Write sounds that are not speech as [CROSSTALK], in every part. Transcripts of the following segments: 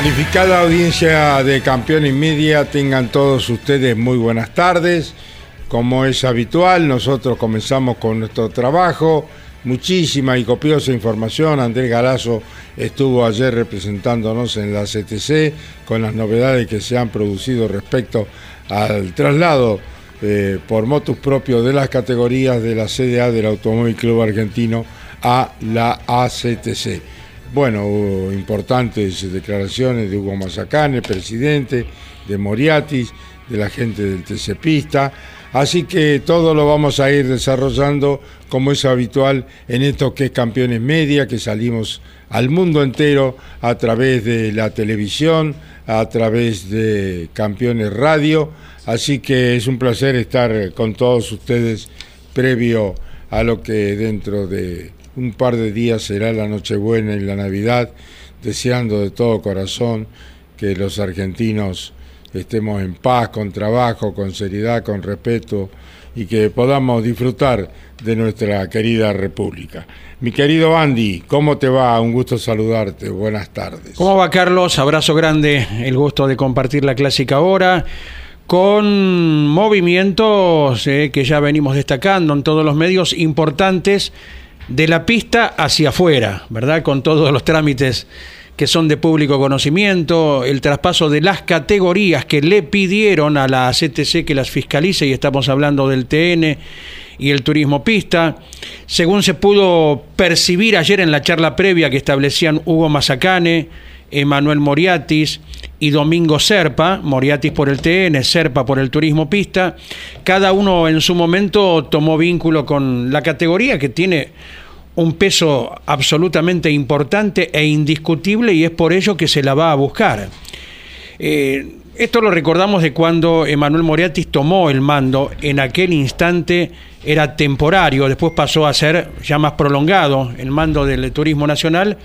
Calificada audiencia de Campeón y Media, tengan todos ustedes muy buenas tardes. Como es habitual, nosotros comenzamos con nuestro trabajo. Muchísima y copiosa información. Andrés Galazo estuvo ayer representándonos en la CTC con las novedades que se han producido respecto al traslado eh, por motus propios de las categorías de la CDA del Automóvil Club Argentino a la ACTC. Bueno, hubo importantes declaraciones de Hugo Mazacane, presidente, de Moriatis, de la gente del TC Pista. Así que todo lo vamos a ir desarrollando como es habitual en esto que es Campeones Media, que salimos al mundo entero a través de la televisión, a través de Campeones Radio. Así que es un placer estar con todos ustedes previo a lo que dentro de un par de días será la Nochebuena y la Navidad, deseando de todo corazón que los argentinos estemos en paz, con trabajo, con seriedad, con respeto y que podamos disfrutar de nuestra querida República. Mi querido Andy, ¿cómo te va? Un gusto saludarte. Buenas tardes. ¿Cómo va Carlos? Abrazo grande, el gusto de compartir la clásica hora con movimientos eh, que ya venimos destacando en todos los medios importantes de la pista hacia afuera, ¿verdad? Con todos los trámites que son de público conocimiento, el traspaso de las categorías que le pidieron a la CTC que las fiscalice, y estamos hablando del TN y el turismo pista. Según se pudo percibir ayer en la charla previa que establecían Hugo Mazacane, Emanuel Moriatis y Domingo Serpa, Moriatis por el TN, Serpa por el turismo pista, cada uno en su momento tomó vínculo con la categoría que tiene un peso absolutamente importante e indiscutible y es por ello que se la va a buscar. Eh, esto lo recordamos de cuando Emanuel Moriatis tomó el mando, en aquel instante era temporario, después pasó a ser ya más prolongado el mando del Turismo Nacional.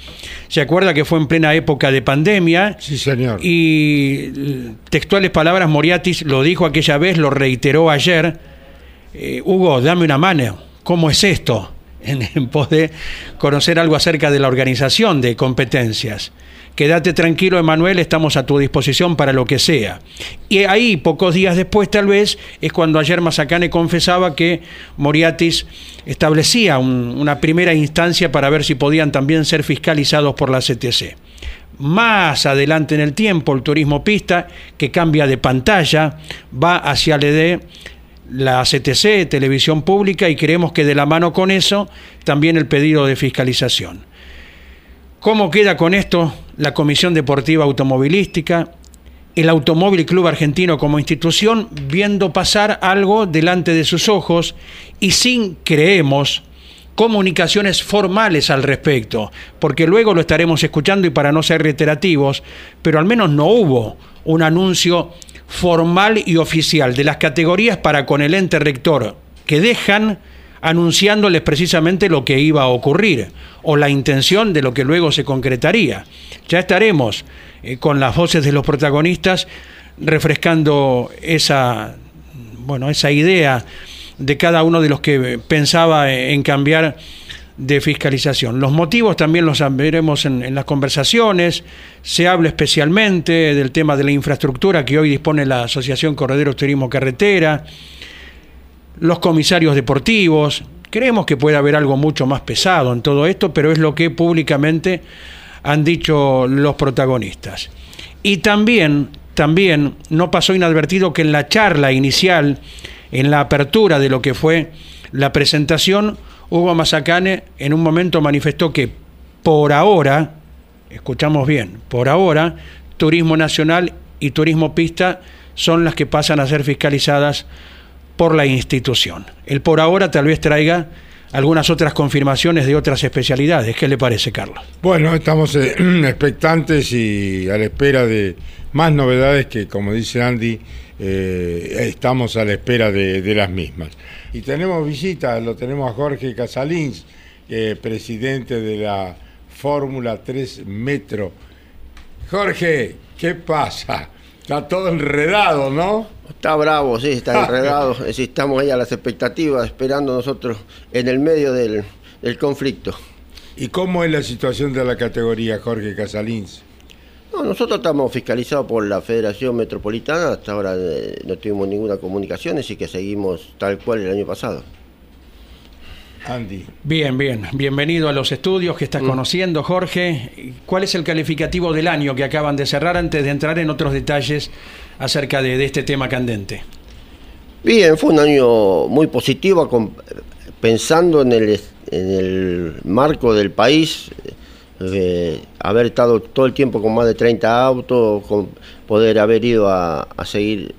Se acuerda que fue en plena época de pandemia. Sí, señor. Y textuales palabras, Moriatis lo dijo aquella vez, lo reiteró ayer. Eh, Hugo, dame una mano, ¿cómo es esto? En, pos de conocer algo acerca de la organización de competencias. Quédate tranquilo, Emanuel, estamos a tu disposición para lo que sea. Y ahí, pocos días después, tal vez, es cuando ayer Mazacane confesaba que Moriatis establecía un, una primera instancia para ver si podían también ser fiscalizados por la CTC. Más adelante en el tiempo, el turismo pista, que cambia de pantalla, va hacia LD la CTC, Televisión Pública, y creemos que de la mano con eso también el pedido de fiscalización. ¿Cómo queda con esto la Comisión Deportiva Automovilística, el Automóvil Club Argentino como institución, viendo pasar algo delante de sus ojos y sin, creemos, comunicaciones formales al respecto, porque luego lo estaremos escuchando y para no ser reiterativos, pero al menos no hubo un anuncio formal y oficial de las categorías para con el ente rector que dejan anunciándoles precisamente lo que iba a ocurrir o la intención de lo que luego se concretaría. Ya estaremos eh, con las voces de los protagonistas refrescando esa, bueno, esa idea de cada uno de los que pensaba en cambiar de fiscalización. Los motivos también los veremos en, las conversaciones, se habla especialmente del tema de la infraestructura que hoy dispone la Asociación Correderos Turismo Carretera, los comisarios deportivos, Creemos que puede haber algo mucho más pesado en todo esto, pero es lo que públicamente han dicho los protagonistas. Y también, también no pasó inadvertido que en la charla inicial, en la apertura de lo que fue la presentación, Hugo Mazacane en un momento manifestó que por ahora, escuchamos bien, por ahora, Turismo Nacional y Turismo Pista son las que pasan a ser fiscalizadas por la institución. El por ahora tal vez traiga algunas otras confirmaciones de otras especialidades. ¿Qué le parece, Carlos? Bueno, estamos eh, [CLEARS THROAT] expectantes y a la espera de más novedades que, como dice Andy, eh, estamos a la espera de, las mismas. Y tenemos visita, lo tenemos a Jorge Casalins, eh, presidente de la Fórmula 3 Metro. Jorge, ¿qué pasa? Está todo enredado, ¿no? Está bravo, sí, está [LAUGHS] enredado. estamos ahí a las expectativas, esperando nosotros en el medio del, conflicto. ¿Y cómo es la situación de la categoría, Jorge Casalins? No, nosotros estamos fiscalizados por la Federación Metropolitana, hasta ahora eh, no tuvimos ninguna comunicación, así que seguimos tal cual el año pasado. Andy. Bien, bien. Bienvenido a los estudios que estás mm. conociendo, Jorge. ¿Cuál es el calificativo del año que acaban de cerrar antes de entrar en otros detalles acerca de, este tema candente? Bien, fue un año muy positivo, pensando en el, en el marco del país, eh, haber estado todo el tiempo con más de 30 autos, con poder haber ido a, a seguir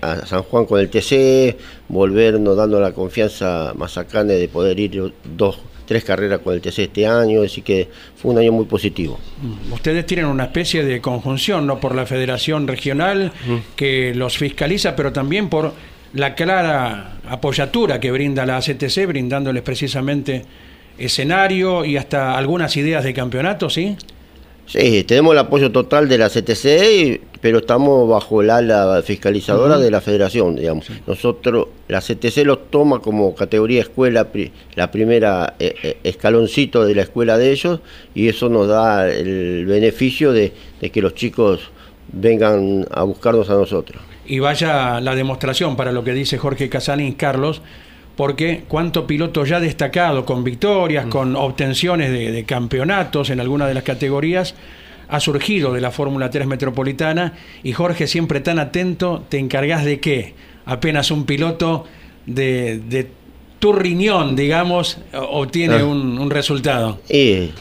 a San Juan con el TC, volvernos dando la confianza más sacane de poder ir dos, tres carreras con el TC este año, así que fue un año muy positivo. Mm, ustedes tienen una especie de conjunción, ¿no? Por la Federación Regional que los fiscaliza, pero también por la clara apoyatura que brinda la CTC, brindándoles precisamente escenario y hasta algunas ideas de campeonato, ¿sí? Sí, tenemos el apoyo total de la CTC, pero estamos bajo el ala fiscalizadora de la federación, digamos. Nosotros, la CTC lo toma como categoría escuela, la primera eh, eh, escaloncito de la escuela de ellos, y eso nos da el beneficio de, que los chicos vengan a buscarnos a nosotros. Y vaya la demostración para lo que dice Jorge Casanín Carlos, porque cuánto piloto ya destacado, con victorias, mm. con obtenciones de, campeonatos en alguna de las categorías, ha surgido de la Fórmula 3 Metropolitana y Jorge siempre tan atento, te encargas de qué? Apenas un piloto de, tu riñón, digamos, obtiene ah. un, resultado. Y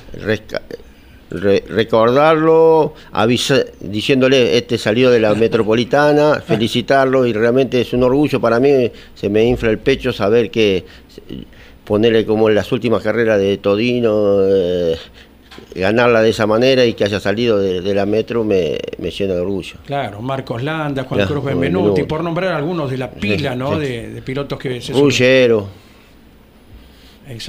recordarlo, diciéndole, este salió de la metropolitana, [LAUGHS] felicitarlo y realmente es un orgullo para mí, se me infla el pecho saber que ponerle como en las últimas carreras de Todino, eh, ganarla de esa manera y que haya salido de, la metro me, llena de orgullo. Claro, Marcos Landa, Juan Cruz Benvenuti, por nombrar algunos de la pila ¿no? De, pilotos que se Rullero.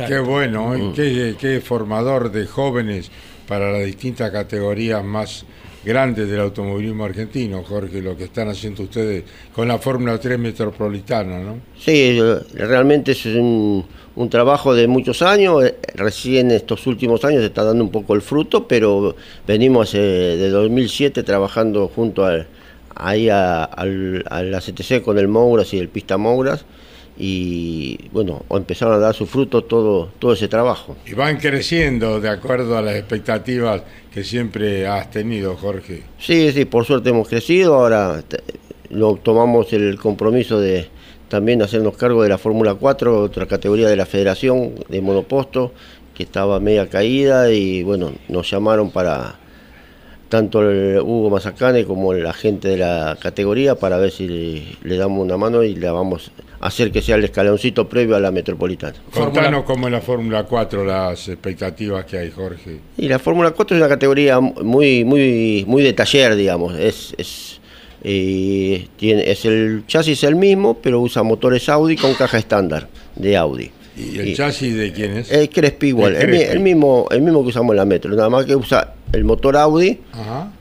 Qué bueno, mm. qué, qué formador de jóvenes para las distintas categorías más grandes del automovilismo argentino, Jorge, lo que están haciendo ustedes con la Fórmula 3 metropolitana, ¿no? Sí, realmente es un, trabajo de muchos años, recién estos últimos años está dando un poco el fruto, pero venimos de 2007 trabajando junto al, ahí a, la CTC con el Mouras y el Pista Mouras, y bueno, empezaron a dar su fruto todo, todo ese trabajo. Y van creciendo de acuerdo a las expectativas que siempre has tenido, Jorge. Sí, sí, por suerte hemos crecido, ahora lo tomamos el compromiso de también hacernos cargo de la Fórmula 4, otra categoría de la Federación de Monoposto, que estaba media caída y bueno, nos llamaron para tanto el Hugo Mazacane como la gente de la categoría para ver si le, damos una mano y le vamos a hacer que sea el escaloncito previo a la metropolitana. Contanos cómo es la Fórmula 4 las expectativas que hay, Jorge. Y la Fórmula 4 es una categoría muy muy muy de taller, digamos. Es, es, eh, tiene, es el chasis el mismo, pero usa motores Audi con caja estándar de Audi. ¿Y el chasis de quién es? El Crespi igual, el, mismo, el mismo que usamos en la Metro, nada más que usa el motor Audi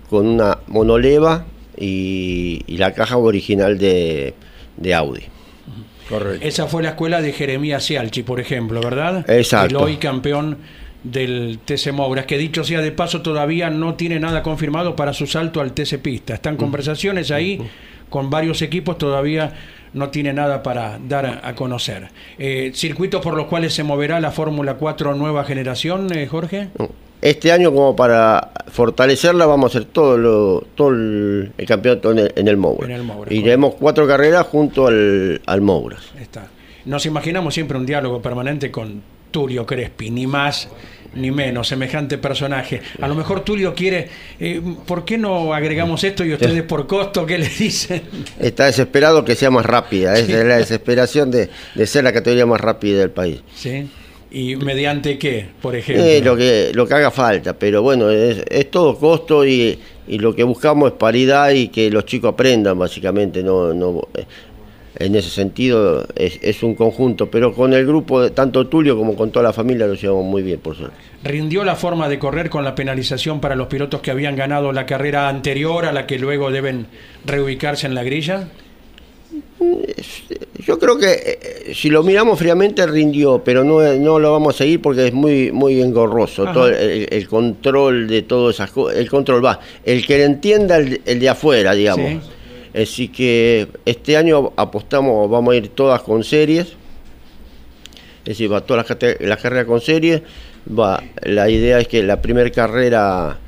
con una monoleva y, la caja original de, Audi. Correcto. Esa fue la escuela de Jeremías Cialchi, por ejemplo, ¿verdad? Exacto. El hoy campeón del TC Mouras, que dicho sea de paso todavía no tiene nada confirmado para su salto al TC Pista. Están conversaciones ahí con varios equipos, todavía no tiene nada para dar a conocer. Eh, ¿Circuitos por los cuales se moverá la Fórmula 4 nueva generación, eh, Jorge? Este año, como para fortalecerla, vamos a hacer todo, lo, todo el, el campeonato en el, en el Moura. En el Moura, Iremos cuatro carreras junto al, al Mouras. Está. Nos imaginamos siempre un diálogo permanente con Tulio Crespi, ni más ni menos, semejante personaje. A lo mejor Tulio quiere, eh, ¿por qué no agregamos esto y ustedes por costo, qué le dicen? Está desesperado que sea más rápida, es la desesperación de, de ser la categoría más rápida del país. ¿Sí? ¿Y mediante qué, por ejemplo? Eh, lo, que, lo que haga falta, pero bueno, es, es todo costo y, y lo que buscamos es paridad y que los chicos aprendan, básicamente. no, no eh, En ese sentido es, es un conjunto, pero con el grupo, tanto Tulio como con toda la familia, lo llevamos muy bien, por suerte. ¿Rindió la forma de correr con la penalización para los pilotos que habían ganado la carrera anterior a la que luego deben reubicarse en la grilla? Yo creo que eh, si lo miramos fríamente rindió, pero no, no lo vamos a seguir porque es muy muy engorroso. Ajá. Todo el, el control de todas esas cosas, el control va. El que le entienda el, el de afuera, digamos. Sí. Así que este año apostamos, vamos a ir todas con series. Es decir, va todas las, carreras con series. Va, la idea es que la primera carrera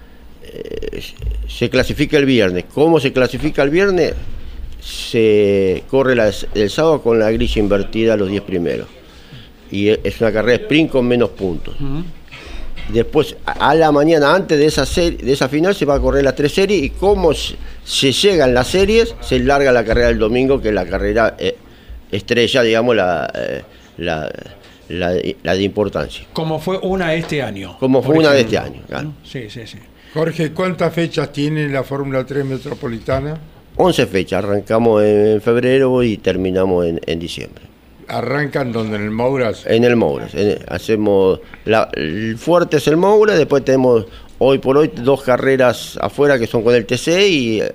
eh, se clasifica el viernes. ¿Cómo se clasifica el viernes? Se corre la- el sábado con la grilla invertida los 10 primeros. Y e- es una carrera sprint con menos puntos. Después, a la mañana, antes de esa, serie, de esa final, se va a correr las tres series y como se, se llegan las series, se larga la carrera del domingo, que es la carrera eh, estrella, digamos, la, eh, la, la de- la de importancia. Como fue una este año. Como fue una de este año, claro. Sí, sí, sí. Jorge, ¿cuántas fechas tiene la Fórmula 3 Metropolitana? 11 fechas, arrancamos en febrero y terminamos en, en diciembre. Arrancan donde en el Mouras. En el Moura. en- hacemos la, el fuerte es el Moura, después tenemos hoy por hoy dos carreras afuera que son con el TC y eh,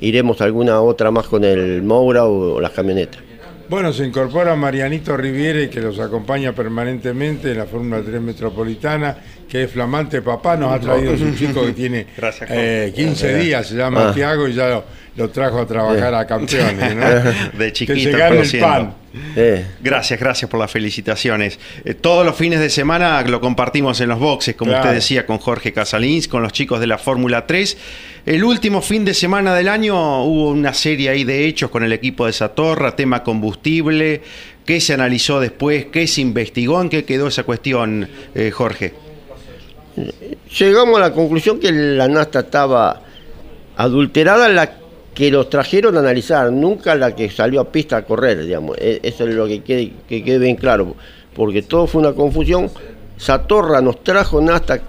iremos alguna otra más con el Moura o, o las camionetas. Bueno, se incorpora Marianito Riviere, que los acompaña permanentemente en la Fórmula 3 Metropolitana, que es flamante papá, nos ha traído su chico que tiene [LAUGHS] Gracias, eh, 15 días, se llama Ah. Tiago y ya lo, lo trajo a trabajar a campeones, ¿no? [LAUGHS] De chiquito, que el pan. Eh, Gracias, gracias por las felicitaciones. Eh, todos los fines de semana lo compartimos en los boxes, como Claro. usted decía, con Jorge Casalins, con los chicos de la Fórmula 3. El último fin de semana del año hubo una serie ahí de hechos con el equipo de Satorra, tema combustible. ¿Qué se analizó después? ¿Qué se investigó? ¿En qué quedó esa cuestión, eh, Jorge? llegamos a la conclusión que la nasta estaba adulterada la que los trajeron a analizar, nunca la que salió a pista a correr, digamos. E- Eso es lo que quede, que quede bien claro, porque todo fue una confusión. Satorra nos trajo nasta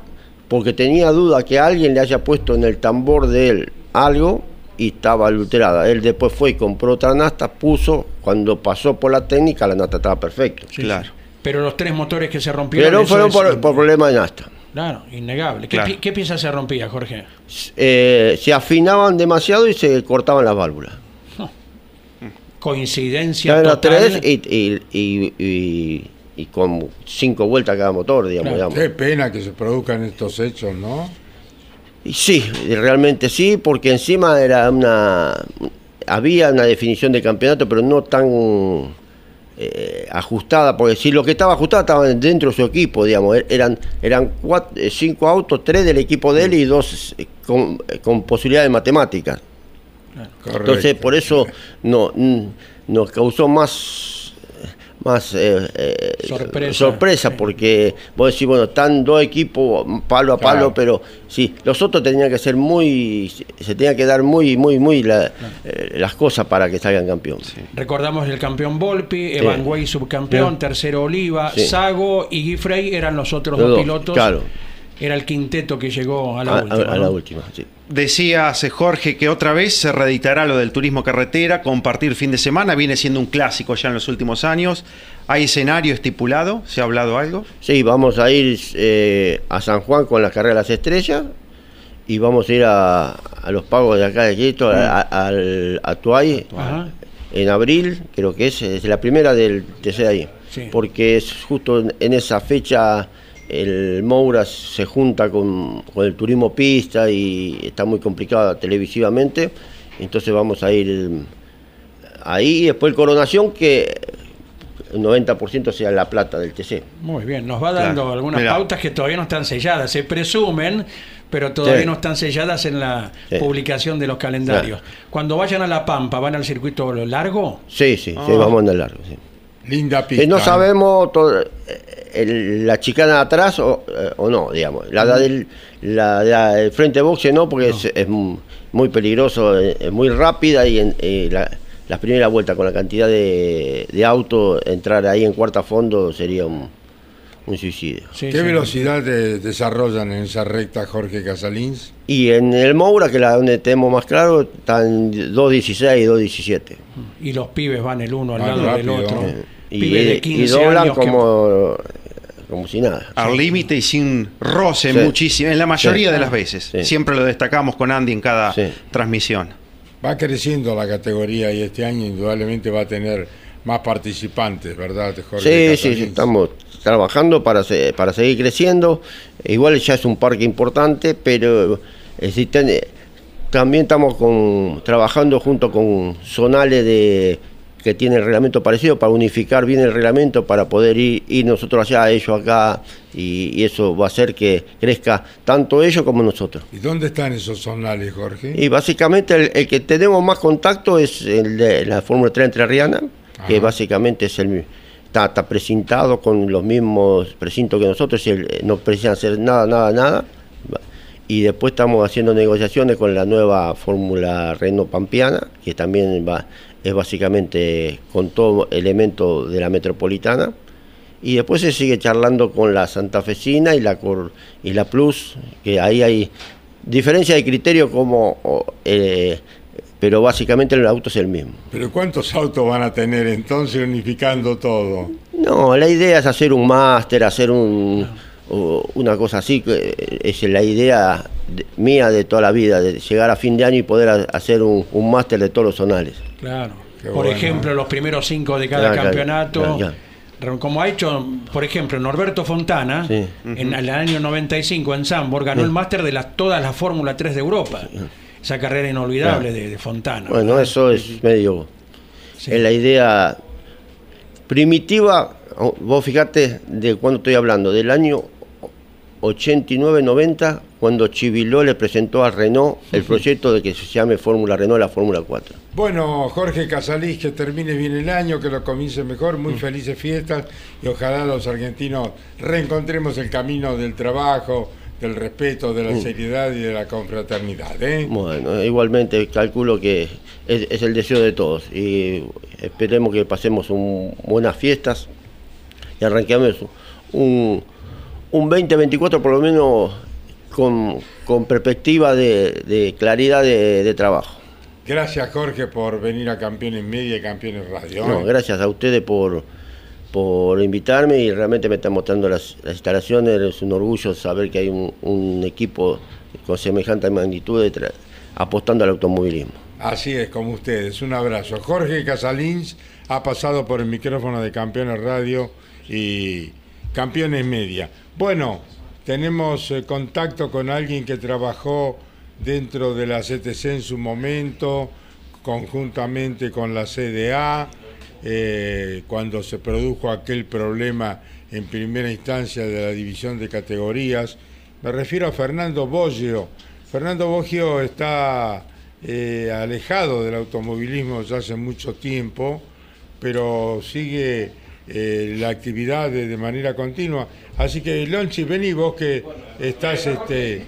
porque tenía duda que alguien le haya puesto en el tambor de él algo y estaba adulterada. Él después fue y compró otra nasta, puso, cuando pasó por la técnica la nasta estaba perfecta. claro. Pero los tres motores que se rompieron. Pero fueron es por, por problemas de nasta. Claro, innegable. ¿Qué, Claro. pi- qué pieza se rompía, Jorge? eh, se afinaban demasiado y se cortaban las válvulas. Coincidencia Ya eran total. tres y, y, y, y- y con cinco vueltas cada motor, digamos. Claro. digamos. Qué pena que se produzcan estos hechos, ¿no? Y sí, realmente sí, porque encima era una. Había una definición de campeonato, pero no tan eh, ajustada, porque si lo que estaba ajustada estaba dentro de su equipo, digamos. Er- Eran, eran cuatro, eh, cinco autos, tres del equipo de él y dos eh, con, eh, con posibilidades matemáticas. Correcto. Entonces, por eso no, nos causó más más eh, eh, Sorpresa. sorpresa, Sí. porque vos decís, bueno, están dos equipos palo a palo, Claro. pero sí, los otros tenían que ser muy, se tenían que dar muy, muy, muy la- eh, las cosas para que salgan campeón. Recordamos el campeón Volpi, Evan Way subcampeón, Sí. tercero Oliva, Sí. Sago y Giffrey eran los otros Los dos dos, pilotos. claro. Era el quinteto que llegó a la A, última. a la ¿no? última, sí. Decías, Jorge, que otra vez se reeditará lo del turismo carretera, compartir fin de semana, viene siendo un clásico ya en los últimos años. ¿Hay escenario estipulado? ¿Se ha hablado algo? Sí, vamos a ir eh, a San Juan con la carrera de las estrellas y vamos a ir a, a los pagos de acá de Quito, a, a- al a Tuay, en abril, creo que es, es la primera del TC ahí. Sí. Porque es justo en, en esa fecha el Moura se junta con, con el turismo pista y está muy complicado televisivamente. Entonces vamos a ir ahí y después el Coronación que el 90% sea la plata del TC. Muy bien, nos va dando Claro. algunas Mirá. pautas que todavía no están selladas, se presumen, pero todavía Sí. no están selladas en la Sí. publicación de los calendarios. Cuando vayan a La Pampa, ¿van al circuito largo? Sí, sí, sí, Ah. vamos a andar largo. sí. Linda pista. Eh, no ¿eh? sabemos todo, eh, el- la chicana de atrás o, eh, o no, digamos. La, la del la, la del frente boxe no, porque Es, es mu- muy peligroso, es muy rápida y en, eh, la, la primera vuelta con la cantidad de, de autos, entrar ahí en cuarta fondo sería un, un suicidio. Sí, ¿Qué sí. velocidad de- desarrollan en esa recta Jorge Casalins? Y en el Moura, que es la donde tenemos más claro, están 2.16 y 2.17. Y los pibes van el uno al lado rápido. del otro. Y, Pibes de y 15 doblan años que- como, como si nada. Al límite y sin roce Sí. muchísimo, en la mayoría Sí. de las veces. Sí. Siempre lo destacamos con Andy en cada Sí. transmisión. Va creciendo la categoría y este año indudablemente va a tener más participantes, ¿verdad, Jorge? Sí, sí, estamos trabajando para, se- para seguir creciendo. Igual ya es un parque importante, pero existen, también estamos con, trabajando junto con zonales de que tienen reglamento parecido para unificar bien el reglamento para poder ir, ir nosotros allá, ellos acá y, y eso va a hacer que crezca tanto ellos como nosotros. ¿Y dónde están esos zonales, Jorge? Y básicamente el, el que tenemos más contacto es el de la Fórmula 3 Entrerriana, que básicamente es el está, está precintado con los mismos precintos que nosotros, y el- no precisan hacer nada, nada, nada. Y después estamos haciendo negociaciones con la nueva Fórmula Renault Pampiana, que también va, es básicamente con todo elemento de la metropolitana. Y después se sigue charlando con la santafesina y la Cor- y la Plus, que ahí hay diferencia de criterio como eh, pero básicamente el auto es el mismo. ¿Pero cuántos autos van a tener entonces unificando todo? No, la idea es hacer un máster, hacer un una cosa así, que es la idea de- mía de toda la vida, de llegar a fin de año y poder ha- hacer un, un máster de todos los zonales. Claro. Qué por bueno. ejemplo, los primeros cinco de cada campeonato. Como ha hecho, por ejemplo, Norberto Fontana, Sí. en el año 95 en Sambor, ganó el máster de las, todas las Fórmula 3 de Europa. Esa carrera inolvidable de, de Fontana. Bueno, eso es medio... Sí. Es la idea primitiva, vos fijate de cuándo estoy hablando, del año 89-90, cuando Chiviló le presentó a Renault el proyecto de que se llame Fórmula Renault la Fórmula 4. Bueno, Jorge Casalís, que termine bien el año, que lo comience mejor, muy felices fiestas y ojalá los argentinos reencontremos el camino del trabajo, del respeto, de la seriedad y de la confraternidad. ¿eh? Bueno, igualmente calculo que es, es el deseo de todos y esperemos que pasemos un- buenas fiestas y arranquemos un, un 2024 por lo menos con, con perspectiva de, de claridad de, de trabajo. Gracias, Jorge, por venir a Campeones Media y Campeones Radio. ¿eh? No, gracias a ustedes por, por invitarme y realmente me están mostrando las, las instalaciones. Es un orgullo saber que hay un, un equipo con semejante magnitud de tra- apostando al automovilismo. Así es, como ustedes. Un abrazo. Jorge Casalins ha pasado por el micrófono de Campeones Radio y Campeones Media. Bueno, tenemos eh, contacto con alguien que trabajó dentro de la CTC en su momento, conjuntamente con la CDA, eh, cuando se produjo aquel problema en primera instancia de la división de categorías. Me refiero a Fernando Boggio. Fernando Boggio está eh, alejado del automovilismo ya hace mucho tiempo, pero sigue eh, la actividad de, de manera continua. Así que, Lonchi, vení vos que estás, este,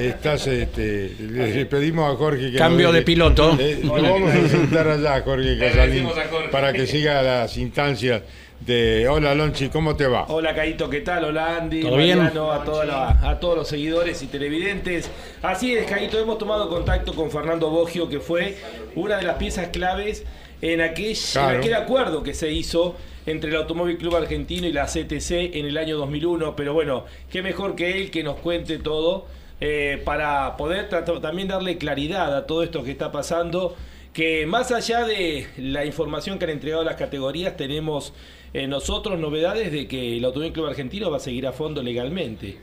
estás, este, le, le pedimos a Jorge que Cambio de piloto. Eh, lo vamos a sentar allá, Jorge Casalín, agradecemos a Jorge. para que siga las instancias de... Hola, Lonchi, ¿cómo te va? Hola Caito, ¿qué tal? Hola Andy, ¿Todo bien? Mariano, a, toda la- a todos los seguidores y televidentes. Así es, Caito, hemos tomado contacto con Fernando Boggio, que fue una de las piezas claves en aquel, Claro. en aquel acuerdo que se hizo entre el Automóvil Club Argentino y la CTC en el año 2001. Pero bueno, qué mejor que él que nos cuente todo eh, para poder también darle claridad a todo esto que está pasando. Que más allá de la información que han entregado las categorías, tenemos eh, nosotros novedades de que el Automóvil Club Argentino va a seguir a fondo legalmente.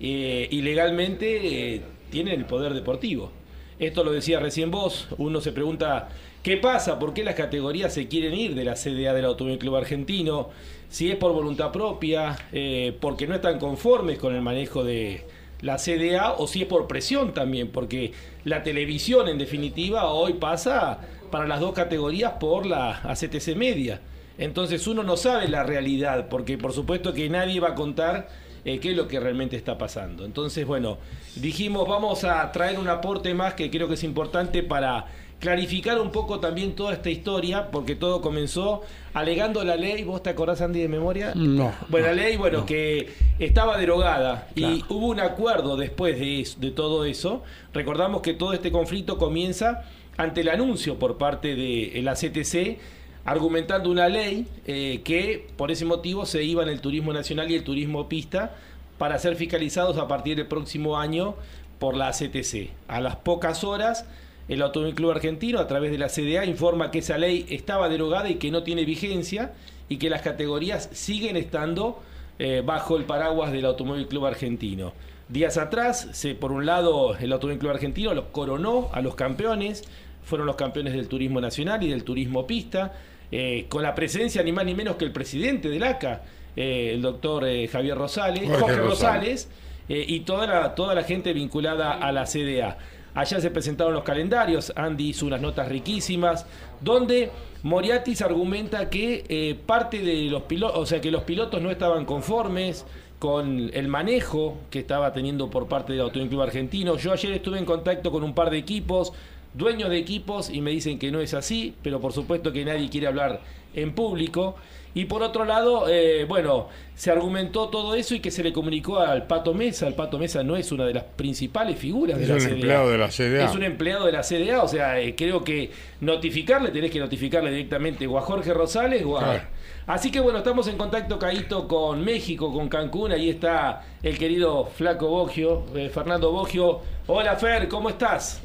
Eh, y legalmente tiene el poder deportivo. esto lo decía recién vos, uno se pregunta qué pasa, por qué las categorías se quieren ir de la CDA del Automóvil Club Argentino, si es por voluntad propia, eh, porque no están conformes con el manejo de la CDA o si es por presión también, porque la televisión en definitiva hoy pasa para las dos categorías por la ACTC media. Entonces uno no sabe la realidad, porque por supuesto que nadie va a contar eh, qué es lo que realmente está pasando. Entonces, bueno, dijimos vamos a traer un aporte más que creo que es importante para clarificar un poco también toda esta historia, porque todo comenzó alegando la ley, ¿vos te acordás, Andy, de memoria? No. Bueno, la ley, bueno, que estaba derogada y hubo un acuerdo después de, de todo eso. Recordamos que todo este conflicto comienza ante el anuncio por parte de la CTC argumentando una ley eh, que por ese motivo se iba en el turismo nacional y el turismo pista para ser fiscalizados a partir del próximo año por la CTC. A las pocas horas, el Automóvil Club Argentino, a través de la CDA, informa que esa ley estaba derogada y que no tiene vigencia y que las categorías siguen estando eh, bajo el paraguas del Automóvil Club Argentino. Días atrás, se, por un lado, el Automóvil Club Argentino los coronó a los campeones, fueron los campeones del turismo nacional y del turismo pista. Eh, con la presencia ni más ni menos que el presidente del ACA, eh, el doctor eh, Javier Rosales, Jorge, Rosales, y toda la, toda la gente vinculada a la CDA. Allá se presentaron los calendarios, Andy hizo unas notas riquísimas, donde Moriatis argumenta que parte de los pilotos, o sea, que los pilotos no estaban conformes con el manejo que estaba teniendo por parte del Automóvil Club Argentino. Yo ayer estuve en contacto con un par de equipos, dueños de equipos y me dicen que no es así, pero por supuesto que nadie quiere hablar en público. Y por otro lado, eh, bueno, se argumentó todo eso y que se le comunicó al Pato Mesa. El Pato Mesa no es una de las principales figuras de la CDA. Es un empleado de la CDA. Es un empleado de la CDA, o sea, eh, creo que notificarle, tenés que notificarle directamente o a Jorge Rosales o a... Así que bueno, estamos en contacto, Caíto, con México, con Cancún. Ahí está el querido Flaco Bogio, eh, Fernando Bogio. Hola Fer, ¿cómo estás?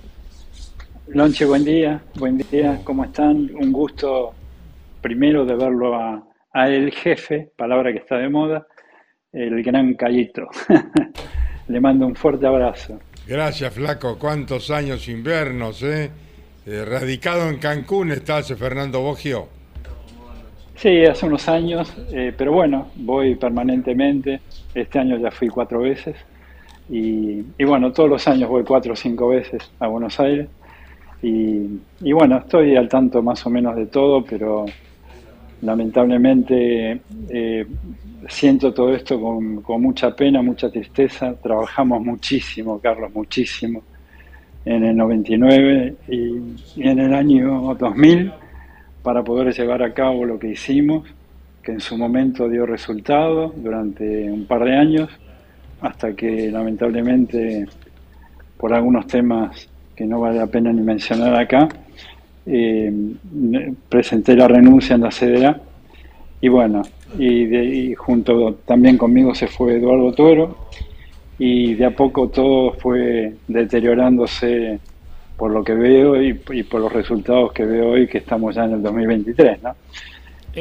Lonche, buen día, buen día, ¿cómo están? Un gusto primero de verlo a, el jefe, palabra que está de moda, el gran Cayito. [LAUGHS] Le mando un fuerte abrazo. Gracias, Flaco. ¿Cuántos años sin vernos, eh? eh radicado en Cancún estás, Fernando Bogio. Sí, hace unos años, eh, pero bueno, voy permanentemente. Este año ya fui cuatro veces. Y, y bueno, todos los años voy cuatro o cinco veces a Buenos Aires. Y, bueno, estoy al tanto más o menos de todo, pero lamentablemente eh, siento todo esto con, mucha pena, mucha tristeza. Trabajamos muchísimo, Carlos, muchísimo, en el 99 y, en el año 2000 para poder llevar a cabo lo que hicimos, que en su momento dio resultado durante un par de años, hasta que lamentablemente por algunos temas que no vale la pena ni mencionar acá, eh, presenté la renuncia en la CDA y bueno, y, junto también conmigo se fue Eduardo Tuero y de a poco todo fue deteriorándose por lo que veo y, por los resultados que veo hoy que estamos ya en el 2023, ¿no?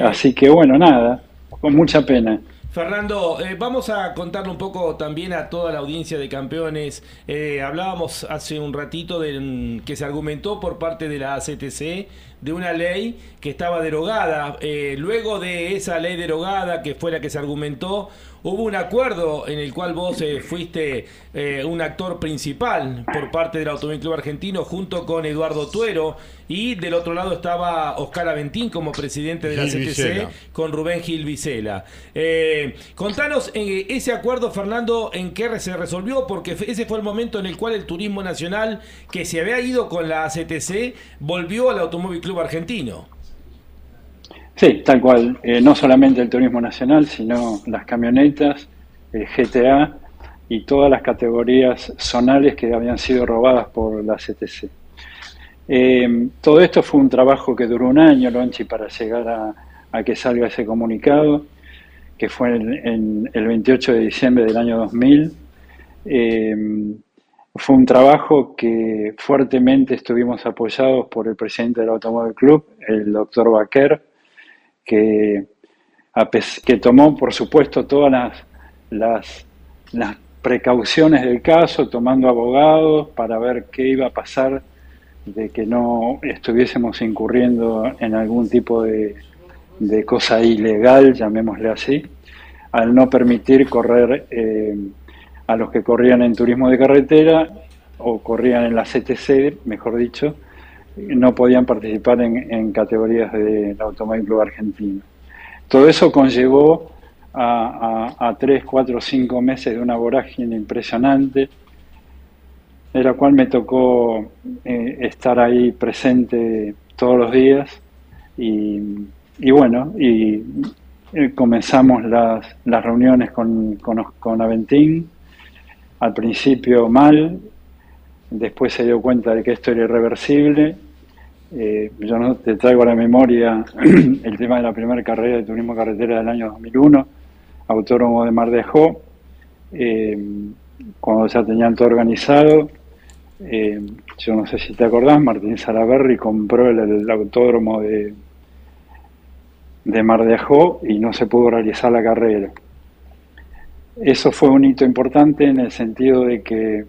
Así que bueno, nada, con mucha pena. Fernando, eh, vamos a contarle un poco también a toda la audiencia de campeones. Eh, hablábamos hace un ratito de que se argumentó por parte de la ACTC de una ley que estaba derogada. Eh, luego de esa ley derogada, que fue la que se argumentó, hubo un acuerdo en el cual vos eh, fuiste eh, un actor principal por parte del Automóvil Club Argentino junto con Eduardo Tuero y del otro lado estaba Oscar Aventín como presidente de la CTC con Rubén Gil Vicela. Eh, contanos ese acuerdo, Fernando, en qué se resolvió, porque ese fue el momento en el cual el turismo nacional que se había ido con la CTC volvió al Automóvil Club Argentino. Sí, tal cual. Eh, no solamente el turismo nacional, sino las camionetas, el GTA y todas las categorías zonales que habían sido robadas por la CTC. Eh, todo esto fue un trabajo que duró un año, Lonchi, para llegar a, que salga ese comunicado, que fue el 28 de diciembre del año 2000. Eh, fue un trabajo que fuertemente estuvimos apoyados por el presidente del Automóvil Club, el doctor Baquer, que, que tomó, por supuesto, todas las, las, precauciones del caso, tomando abogados para ver qué iba a pasar de que no estuviésemos incurriendo en algún tipo de, de cosa ilegal, llamémosle así, al no permitir correr eh, a los que corrían en turismo de carretera o corrían en la CTC, mejor dicho, no podían participar en, categorías del Automóvil Club Argentino. Todo eso conllevó a, tres, cuatro, cinco meses de una vorágine impresionante, de la cual me tocó eh, estar ahí presente todos los días y, bueno, y eh, comenzamos las, las reuniones con, con, Aventín, al principio mal, después se dio cuenta de que esto era irreversible. Eh, yo no te traigo a la memoria [CLEARS THROAT] el tema de la primera carrera de turismo carretera del año 2001, autónomo de Mar de Ajó, cuando ya tenían todo organizado eh, yo no sé si te acordás, Martín Salaverri compró el, autódromo de, de Mar de Ajó y no se pudo realizar la carrera. Eso fue un hito importante en el sentido de que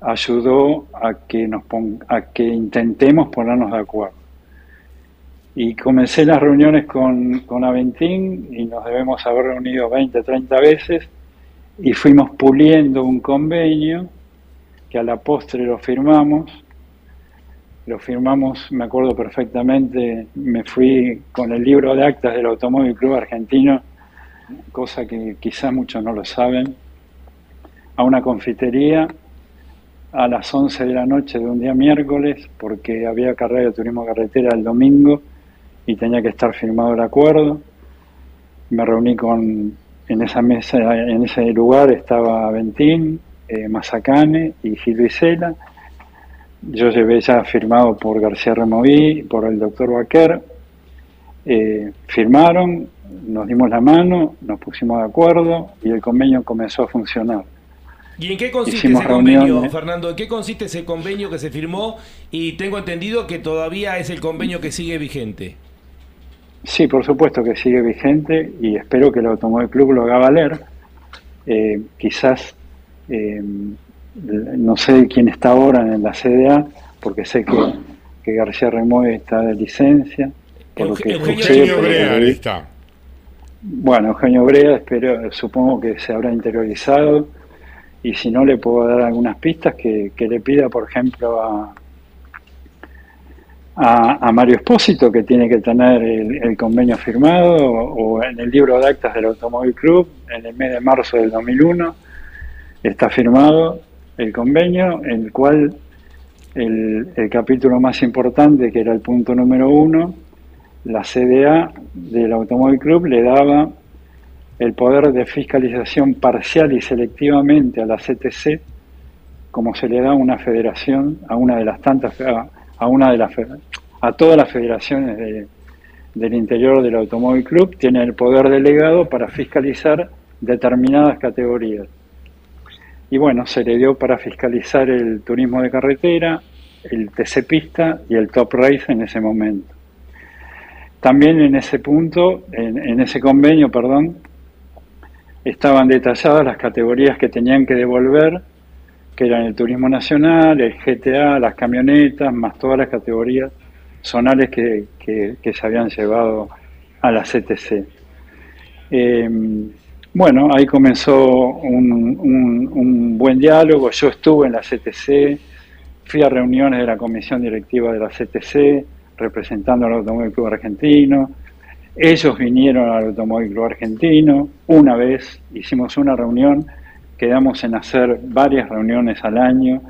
ayudó a que, nos a que intentemos ponernos de acuerdo. Y comencé las reuniones con, con Aventín y nos debemos haber reunido 20, 30 veces y fuimos puliendo un convenio que a la postre lo firmamos. Lo firmamos, me acuerdo perfectamente, me fui con el libro de actas del Automóvil Club Argentino, cosa que quizás muchos no lo saben, a una confitería a las 11 de la noche de un día miércoles, porque había carrera de turismo carretera el domingo y tenía que estar firmado el acuerdo. Me reuní con, en esa mesa, en ese lugar estaba Ventín, eh, Mazacane y Gil Vicela. Yo llevé ya firmado por García Removí, por el doctor Baquer. Eh, firmaron, nos dimos la mano, nos pusimos de acuerdo y el convenio comenzó a funcionar. ¿Y en qué consiste ese convenio, Fernando? ¿En qué consiste ese convenio que se firmó? Y tengo entendido que todavía es el convenio que sigue vigente. Sí, por supuesto que sigue vigente y espero que el Automóvil Club lo haga valer. Eh, quizás eh, no sé quién está ahora en la CDA, porque sé que, que García Remoy está de licencia. Por lo que Eugenio Brea, está. Bueno, Eugenio Brea, espero, supongo que se habrá interiorizado y si no le puedo dar algunas pistas que, le pida, por ejemplo, a, a, Mario Espósito, que tiene que tener el, convenio firmado, o, o, en el libro de actas del Automóvil Club, en el mes de marzo del 2001 está firmado el convenio, en el cual el, capítulo más importante, que era el punto número uno, la CDA del Automóvil Club le daba el poder de fiscalización parcial y selectivamente a la CTC, como se le da a una federación, a una de las tantas, a, una de las a todas las federaciones del interior del Automóvil Club, tiene el poder delegado para fiscalizar determinadas categorías y bueno, se le dio para fiscalizar el turismo de carretera, el TC Pista y el Top Race en ese momento. También en ese punto, en, ese convenio, perdón, estaban detalladas las categorías que tenían que devolver, que eran el turismo nacional, el GTA, las camionetas, más todas las categorías zonales que, se habían llevado a la CTC. Eh, bueno, ahí comenzó un, buen diálogo. Yo estuve en la CTC, fui a reuniones de la comisión directiva de la CTC, representando al Automóvil Club Argentino. Ellos vinieron al Automóvil Club Argentino. Una vez hicimos una reunión, quedamos en hacer varias reuniones al año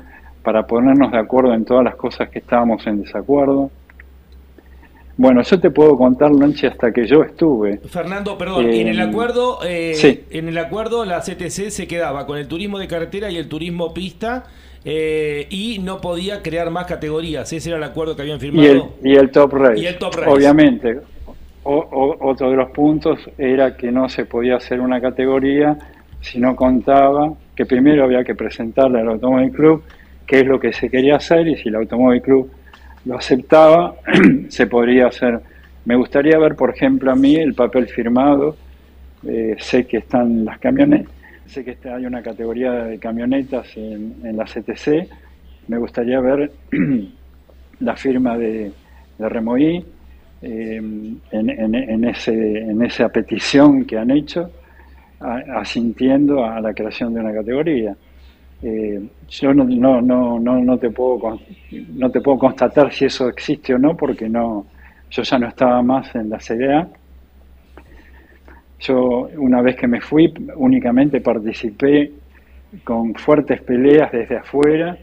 para ponernos de acuerdo en todas las cosas que estábamos en desacuerdo. Bueno, yo te puedo contar, Lonche, hasta que yo estuve. Fernando, perdón, en el eh, acuerdo, eh, en el acuerdo la CTC se quedaba con el turismo de carretera y el turismo pista eh, y no podía crear más categorías. Ese era el acuerdo que habían firmado. Y el, top race. Y el top race. Obviamente. otro de los puntos era que no se podía hacer una categoría si no contaba que primero había que presentarle al Automóvil Club qué es lo que se quería hacer y si el Automóvil Club lo aceptaba, [CLEARS THROAT] se podría hacer. Me gustaría ver, por ejemplo, a mí el papel firmado, eh, sé que están las camionetas, sé que este- hay una categoría de camionetas en, la CTC, me gustaría ver [CLEARS THROAT] la firma de, de Remoí eh, en, en- en ese, en esa petición que han hecho, asintiendo a la creación de una categoría. Eh, yo no, no, no, no, te puedo no te puedo constatar si eso existe o no porque no yo ya no estaba más en la CDA yo una vez que me fui únicamente participé con fuertes peleas desde afuera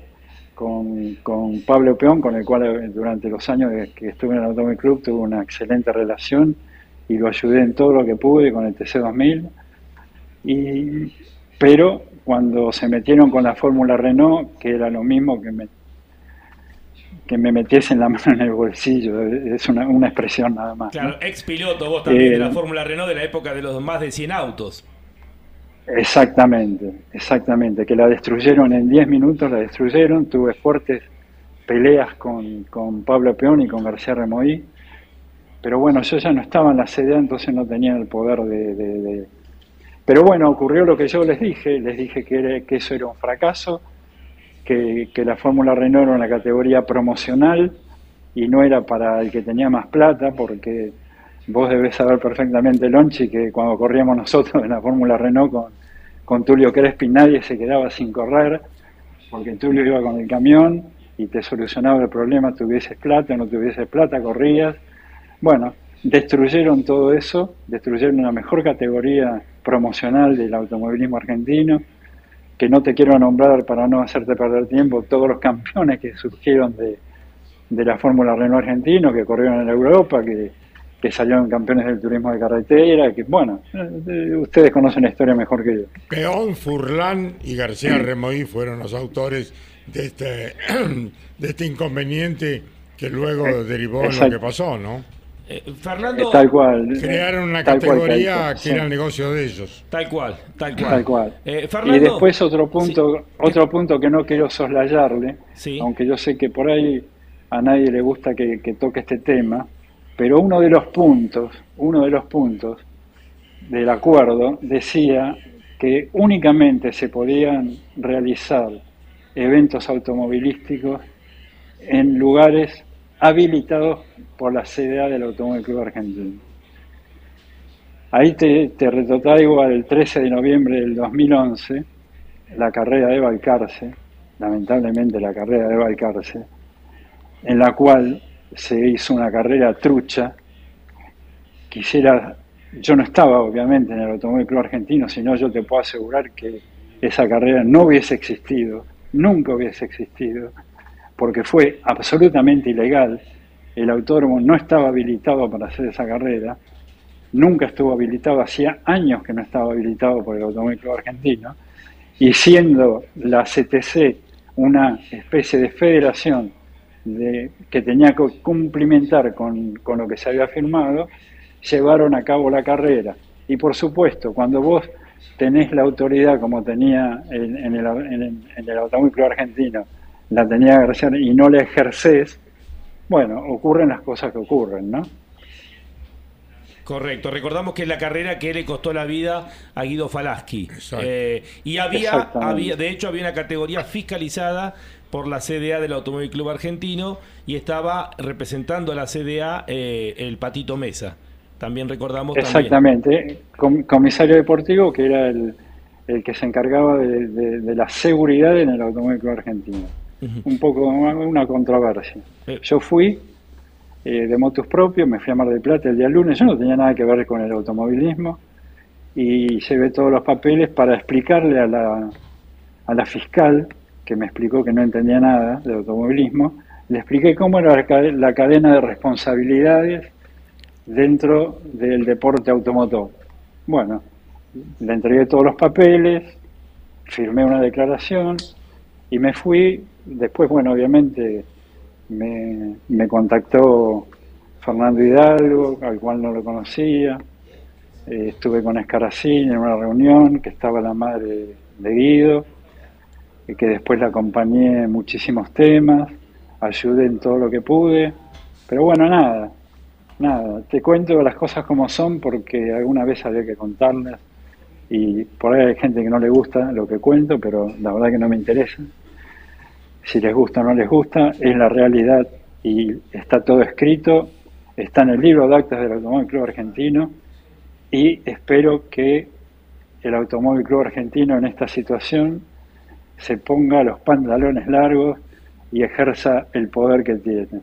con, con Pablo Peón con el cual eh, durante los años que estuve en el Automóvil Club tuve una excelente relación y lo ayudé en todo lo que pude con el TC2000 y, pero cuando se metieron con la fórmula Renault, que era lo mismo que me, que me metiesen la [LAUGHS] mano en el bolsillo, es una, una expresión nada más. ¿no? Claro, ex piloto, vos también Eh, de la Fórmula Renault de la época de los más de 100 autos. Exactamente, exactamente, que la destruyeron en 10 minutos, la destruyeron, tuve fuertes peleas con, con Pablo Peón y con García Remoí, pero bueno, yo ya no estaba en la CDA, entonces no tenía el poder de, de- de- Pero bueno, ocurrió lo que yo les dije, les dije que, era- que eso era un fracaso, que, la Fórmula Renault era una categoría promocional y no era para el que tenía más plata, porque vos debés saber perfectamente, Lonchi, que cuando corríamos nosotros en la Fórmula Renault con, con Tulio Crespi nadie se quedaba sin correr, porque Tulio iba con el camión y te solucionaba el problema, tuvieses plata o no tuvieses plata, corrías. Bueno, destruyeron todo eso, destruyeron la mejor categoría promocional del automovilismo argentino, que no te quiero nombrar para no hacerte perder tiempo, todos los campeones que surgieron de, de la Fórmula Renault argentino, que corrieron en Europa, que, que salieron campeones del turismo de carretera, que bueno, eh, ustedes conocen la historia mejor que yo. Peón, Furlán y García Remoí fueron los autores de este, [CLEARS THROAT] de este inconveniente que luego derivó en lo que pasó, ¿no? Eh, Fernando, Tal cual. Crearon una Tal cual, categoría cual, que sí. era el negocio de ellos. tal cual, tal cual. Tal cual. Eh, Y después otro punto, otro punto que no quiero soslayarle, Sí. aunque yo sé que por ahí a nadie le gusta que, que toque este tema, pero uno de los puntos, uno de los puntos del acuerdo decía que únicamente se podían realizar eventos automovilísticos en lugares habilitados por la CDA del Automóvil Club Argentino. Ahí te, te retrotraigo al 13 de noviembre del 2011, la carrera de Balcarce, lamentablemente la carrera de Balcarce, en la cual se hizo una carrera trucha. Quisiera, yo no estaba obviamente en el Automóvil Club Argentino, sino yo te puedo asegurar que esa carrera no hubiese existido, nunca hubiese existido, porque fue absolutamente ilegal. El autódromo no estaba habilitado para hacer esa carrera, nunca estuvo habilitado, hacía años que no estaba habilitado por el Automóvil Argentino, y siendo la CTC una especie de federación de, que tenía que cumplimentar con, con lo que se había firmado, llevaron a cabo la carrera. Y por supuesto, cuando vos tenés la autoridad como tenía en, en el, en, el- Automóvil Argentino, la tenía García y no la ejercés, bueno, ocurren las cosas que ocurren, ¿no? Correcto, recordamos que es la carrera que le costó la vida a Guido Falaschi. Eh, y había, había, de hecho, había una categoría fiscalizada por la CDA del Automóvil Club Argentino y estaba representando a la CDA eh, el Patito Mesa. También recordamos también. Exactamente, Com- comisario deportivo que era el, el que se encargaba de, de- de la seguridad en el Automóvil Club Argentino. Un poco una, una controversia. Yo fui eh, de motos propios, me fui a Mar del Plata el día lunes, yo no tenía nada que ver con el automovilismo y llevé todos los papeles para explicarle a la, a la fiscal, que me explicó que no entendía nada de automovilismo, le expliqué cómo era la cadena de responsabilidades dentro del deporte automotor. Bueno, le entregué todos los papeles, firmé una declaración y me fui. Después, bueno, obviamente me, me contactó Fernando Hidalgo, al cual no lo conocía. Eh, estuve con Escaracín en una reunión que estaba la madre de Guido, y que después la acompañé en muchísimos temas, ayudé en todo lo que pude. Pero bueno, nada, nada, te cuento las cosas como son porque alguna vez había que contarlas y por ahí hay gente que no le gusta lo que cuento, pero la verdad que no me interesa. Si les gusta o no les gusta, es la realidad y está todo escrito, está en el libro de actas del Automóvil Club Argentino y espero que el Automóvil Club Argentino en esta situación se ponga los pantalones largos y ejerza el poder que tiene.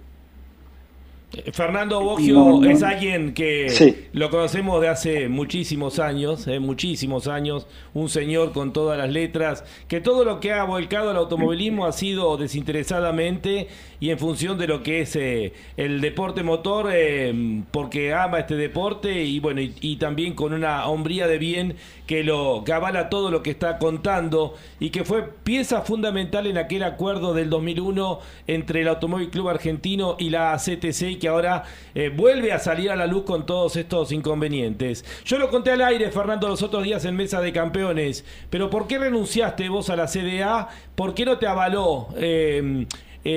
Fernando Boggio es alguien que lo conocemos de hace muchísimos años, eh, muchísimos años, un señor con todas las letras, que todo lo que ha volcado al automovilismo ha sido desinteresadamente y en función de lo que es eh, el deporte motor, eh, porque ama este deporte y bueno, y, también con una hombría de bien que lo que avala todo lo que está contando y que fue pieza fundamental en aquel acuerdo del 2001 entre el Automóvil Club Argentino y la CTC ahora eh, vuelve a salir a la luz con todos estos inconvenientes. Yo lo conté al aire, Fernando, los otros días en Mesa de Campeones, pero ¿por qué renunciaste vos a la CDA? ¿Por qué no te avaló? Eh,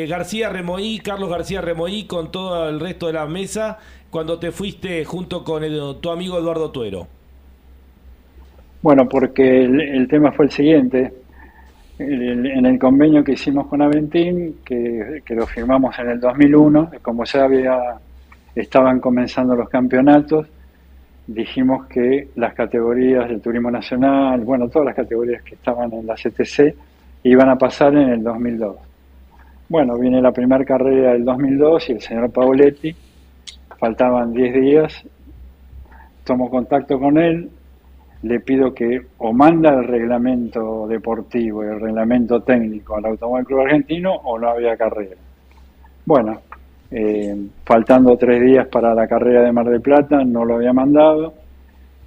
García Remoí, Carlos García Remoí, con todo el resto de la mesa, cuando te fuiste junto con tu amigo Eduardo Tuero? Bueno, porque el, tema fue el siguiente. En el convenio que hicimos con Aventín, que, lo firmamos en el 2001, como ya había, estaban comenzando los campeonatos, dijimos que las categorías del turismo nacional, bueno, todas las categorías que estaban en la CTC, iban a pasar en el 2002. Bueno, viene la primera carrera del 2002 y el señor Pauletti, faltaban 10 días, tomo contacto con él, le pido que o manda el reglamento deportivo y el reglamento técnico al Automóvil Club Argentino o no había carrera. Bueno, eh, faltando tres días para la carrera de Mar del Plata, no lo había mandado,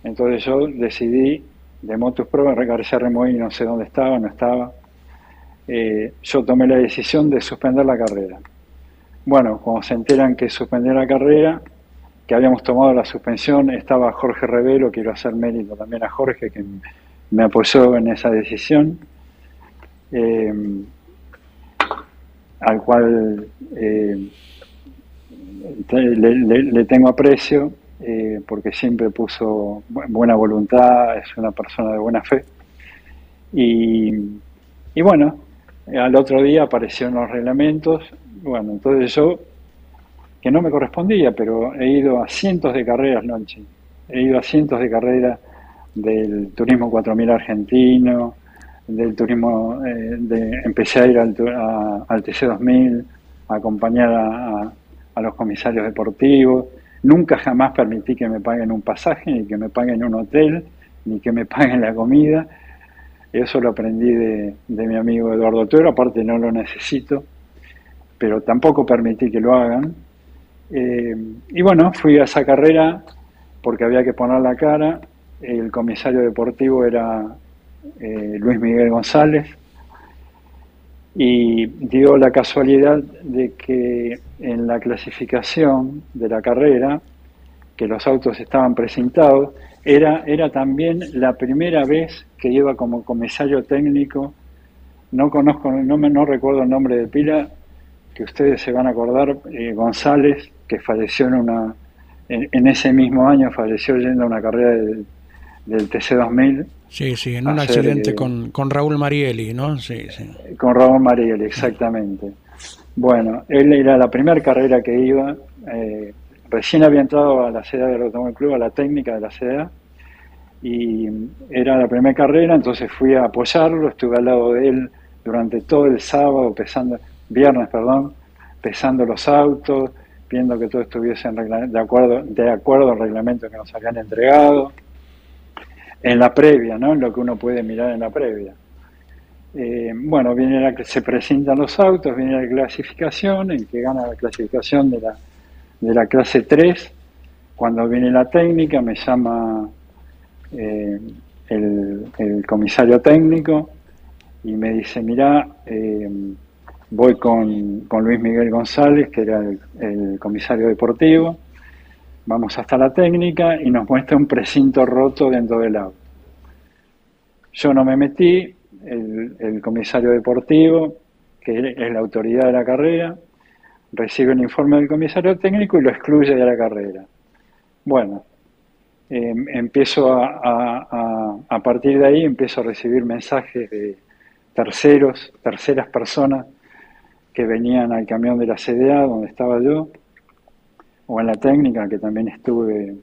entonces yo decidí de Motus Pro, García Remoí no sé dónde estaba, no estaba, eh, yo tomé la decisión de suspender la carrera. Bueno, cuando se enteran que suspendí la carrera, que habíamos tomado la suspensión, estaba Jorge Revelo, quiero hacer mérito también a Jorge, que me apoyó en esa decisión, eh, al cual eh, le, tengo aprecio, porque siempre puso buena voluntad, es una persona de buena fe. Y, y bueno, al otro día aparecieron los reglamentos, bueno, entonces yo, que no me correspondía, pero he ido a cientos de carreras, Lonchi, he ido a cientos de carreras del turismo 4000 argentino, del turismo, eh, de, empecé a ir al, TC2000, a acompañar a, a, los comisarios deportivos, nunca jamás permití que me paguen un pasaje, ni que me paguen un hotel, ni que me paguen la comida, eso lo aprendí de, mi amigo Eduardo Tuero, aparte no lo necesito, pero tampoco permití que lo hagan. Eh, y bueno, fui a esa carrera porque había que poner la cara. El comisario deportivo era eh, Luis Miguel González y dio la casualidad de que en la clasificación de la carrera, que los autos estaban presentados, era, era también la primera vez que iba como comisario técnico, no conozco, no, me, no recuerdo el nombre de pila, que ustedes se van a acordar, eh, González, que falleció en una, en, ese mismo año falleció yendo a una carrera del, TC2000. Sí, sí, en un accidente con, con, Raúl Marieli, ¿no? Sí, sí. Con Raúl Marieli, exactamente. Bueno, él era la primera carrera que iba, eh, recién había entrado a la sede del Automóvil Club, a la técnica de la CDA, y era la primera carrera, entonces fui a apoyarlo, estuve al lado de él durante todo el sábado, pesando, viernes, perdón, pesando los autos, viendo que todo estuviese de acuerdo, de acuerdo al reglamento que nos habían entregado, en la previa, ¿no? En lo que uno puede mirar en la previa. Eh, bueno, viene la, se presentan los autos, viene la clasificación, el que gana la clasificación de la, de la clase 3, cuando viene la técnica me llama eh, el, comisario técnico y me dice, mira, eh, voy con, Luis Miguel González, que era el, comisario deportivo, vamos hasta la técnica y nos muestra un precinto roto dentro del auto. Yo no me metí, el, comisario deportivo, que es la autoridad de la carrera, recibe el informe del comisario técnico y lo excluye de la carrera. Bueno, Em, empiezo a, a partir de ahí empiezo a recibir mensajes de terceros, terceras personas que venían al camión de la CDA donde estaba yo, o en la técnica, que también estuve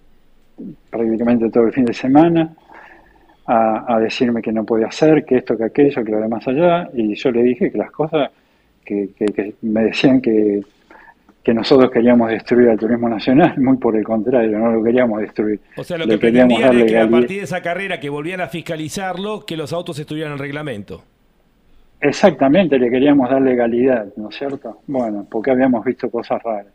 prácticamente todo el fin de semana, a, decirme que no podía hacer, que esto, que aquello, que lo demás allá, y yo le dije que las cosas que, me decían que, que, nosotros queríamos destruir al turismo nacional, muy por el contrario, no lo queríamos destruir. O sea, lo que pretendían es que a partir de esa carrera que volvían a fiscalizarlo, que los autos estuvieran en reglamento. Exactamente, le queríamos dar legalidad, ¿no es cierto? Bueno, porque habíamos visto cosas raras.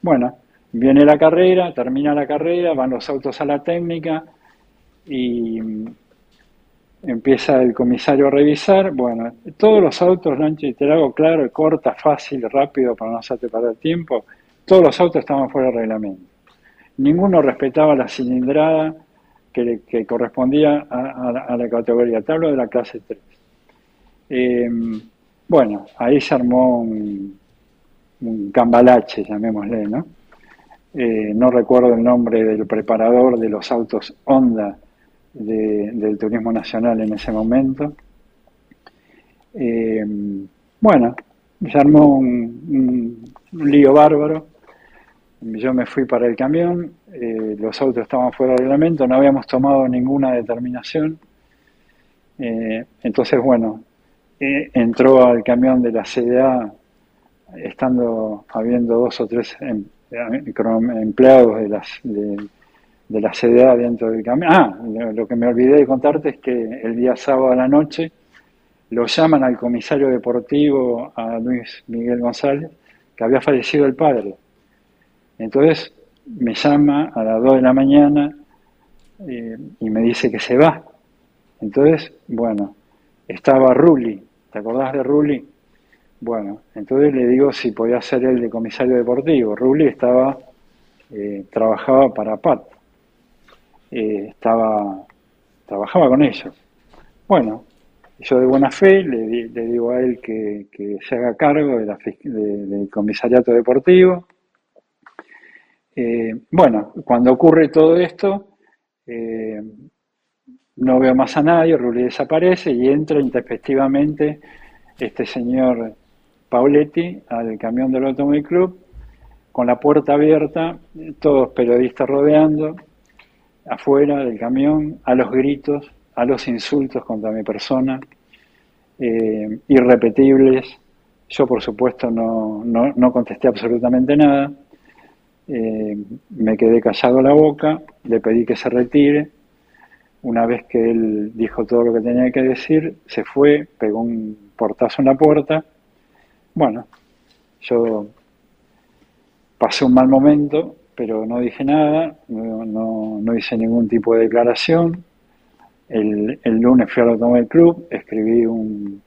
Bueno, viene la carrera, termina la carrera, van los autos a la técnica y empieza el comisario a revisar. Bueno, todos los autos, Lanchi, te lo hago claro, corta, fácil, rápido para no hacerte perder tiempo. Todos los autos estaban fuera de reglamento. Ninguno respetaba la cilindrada que, correspondía a, la categoría. Te de la clase 3. Eh, bueno, ahí se armó un, cambalache, llamémosle, ¿no? Eh, no recuerdo el nombre del preparador de los autos Honda del turismo nacional en ese momento. Eh, bueno, se armó un, lío bárbaro. Yo me fui para el camión, los autos estaban fuera de reglamento, no habíamos tomado ninguna determinación. entonces, bueno, entró al camión de la CDA estando habiendo dos o tres em, empleados de, las, de, la CDA dentro del camión. Ah, lo que me olvidé de contarte es que el día sábado a la noche lo llaman al comisario deportivo, a Luis Miguel González, que había fallecido el padre. Entonces me llama a las 2 de la mañana eh, y me dice que se va. Entonces, bueno, estaba Ruli, ¿Te acordás de Rulli? Bueno, entonces le digo si podía ser el de comisario deportivo. Rulli estaba, eh, trabajaba para PAT, eh, estaba, trabajaba con ellos. Bueno, yo de buena fe le, digo a él que, se haga cargo del comisariato deportivo. Eh, bueno, cuando ocurre todo esto, no veo más a nadie, Rulli desaparece y entra intempestivamente este señor Pauletti al camión del Automóvil Club con la puerta abierta, todos periodistas rodeando, afuera del camión, a los gritos, a los insultos contra mi persona, eh, irrepetibles. Yo, por supuesto, no, no, contesté absolutamente nada. Eh, me quedé callado la boca, le pedí que se retire una vez que él dijo todo lo que tenía que decir, se fue, pegó un portazo en la puerta. Bueno, yo pasé un mal momento, pero no dije nada, no, hice ningún tipo de declaración. El, el lunes fui al Automóvil Club, escribí un,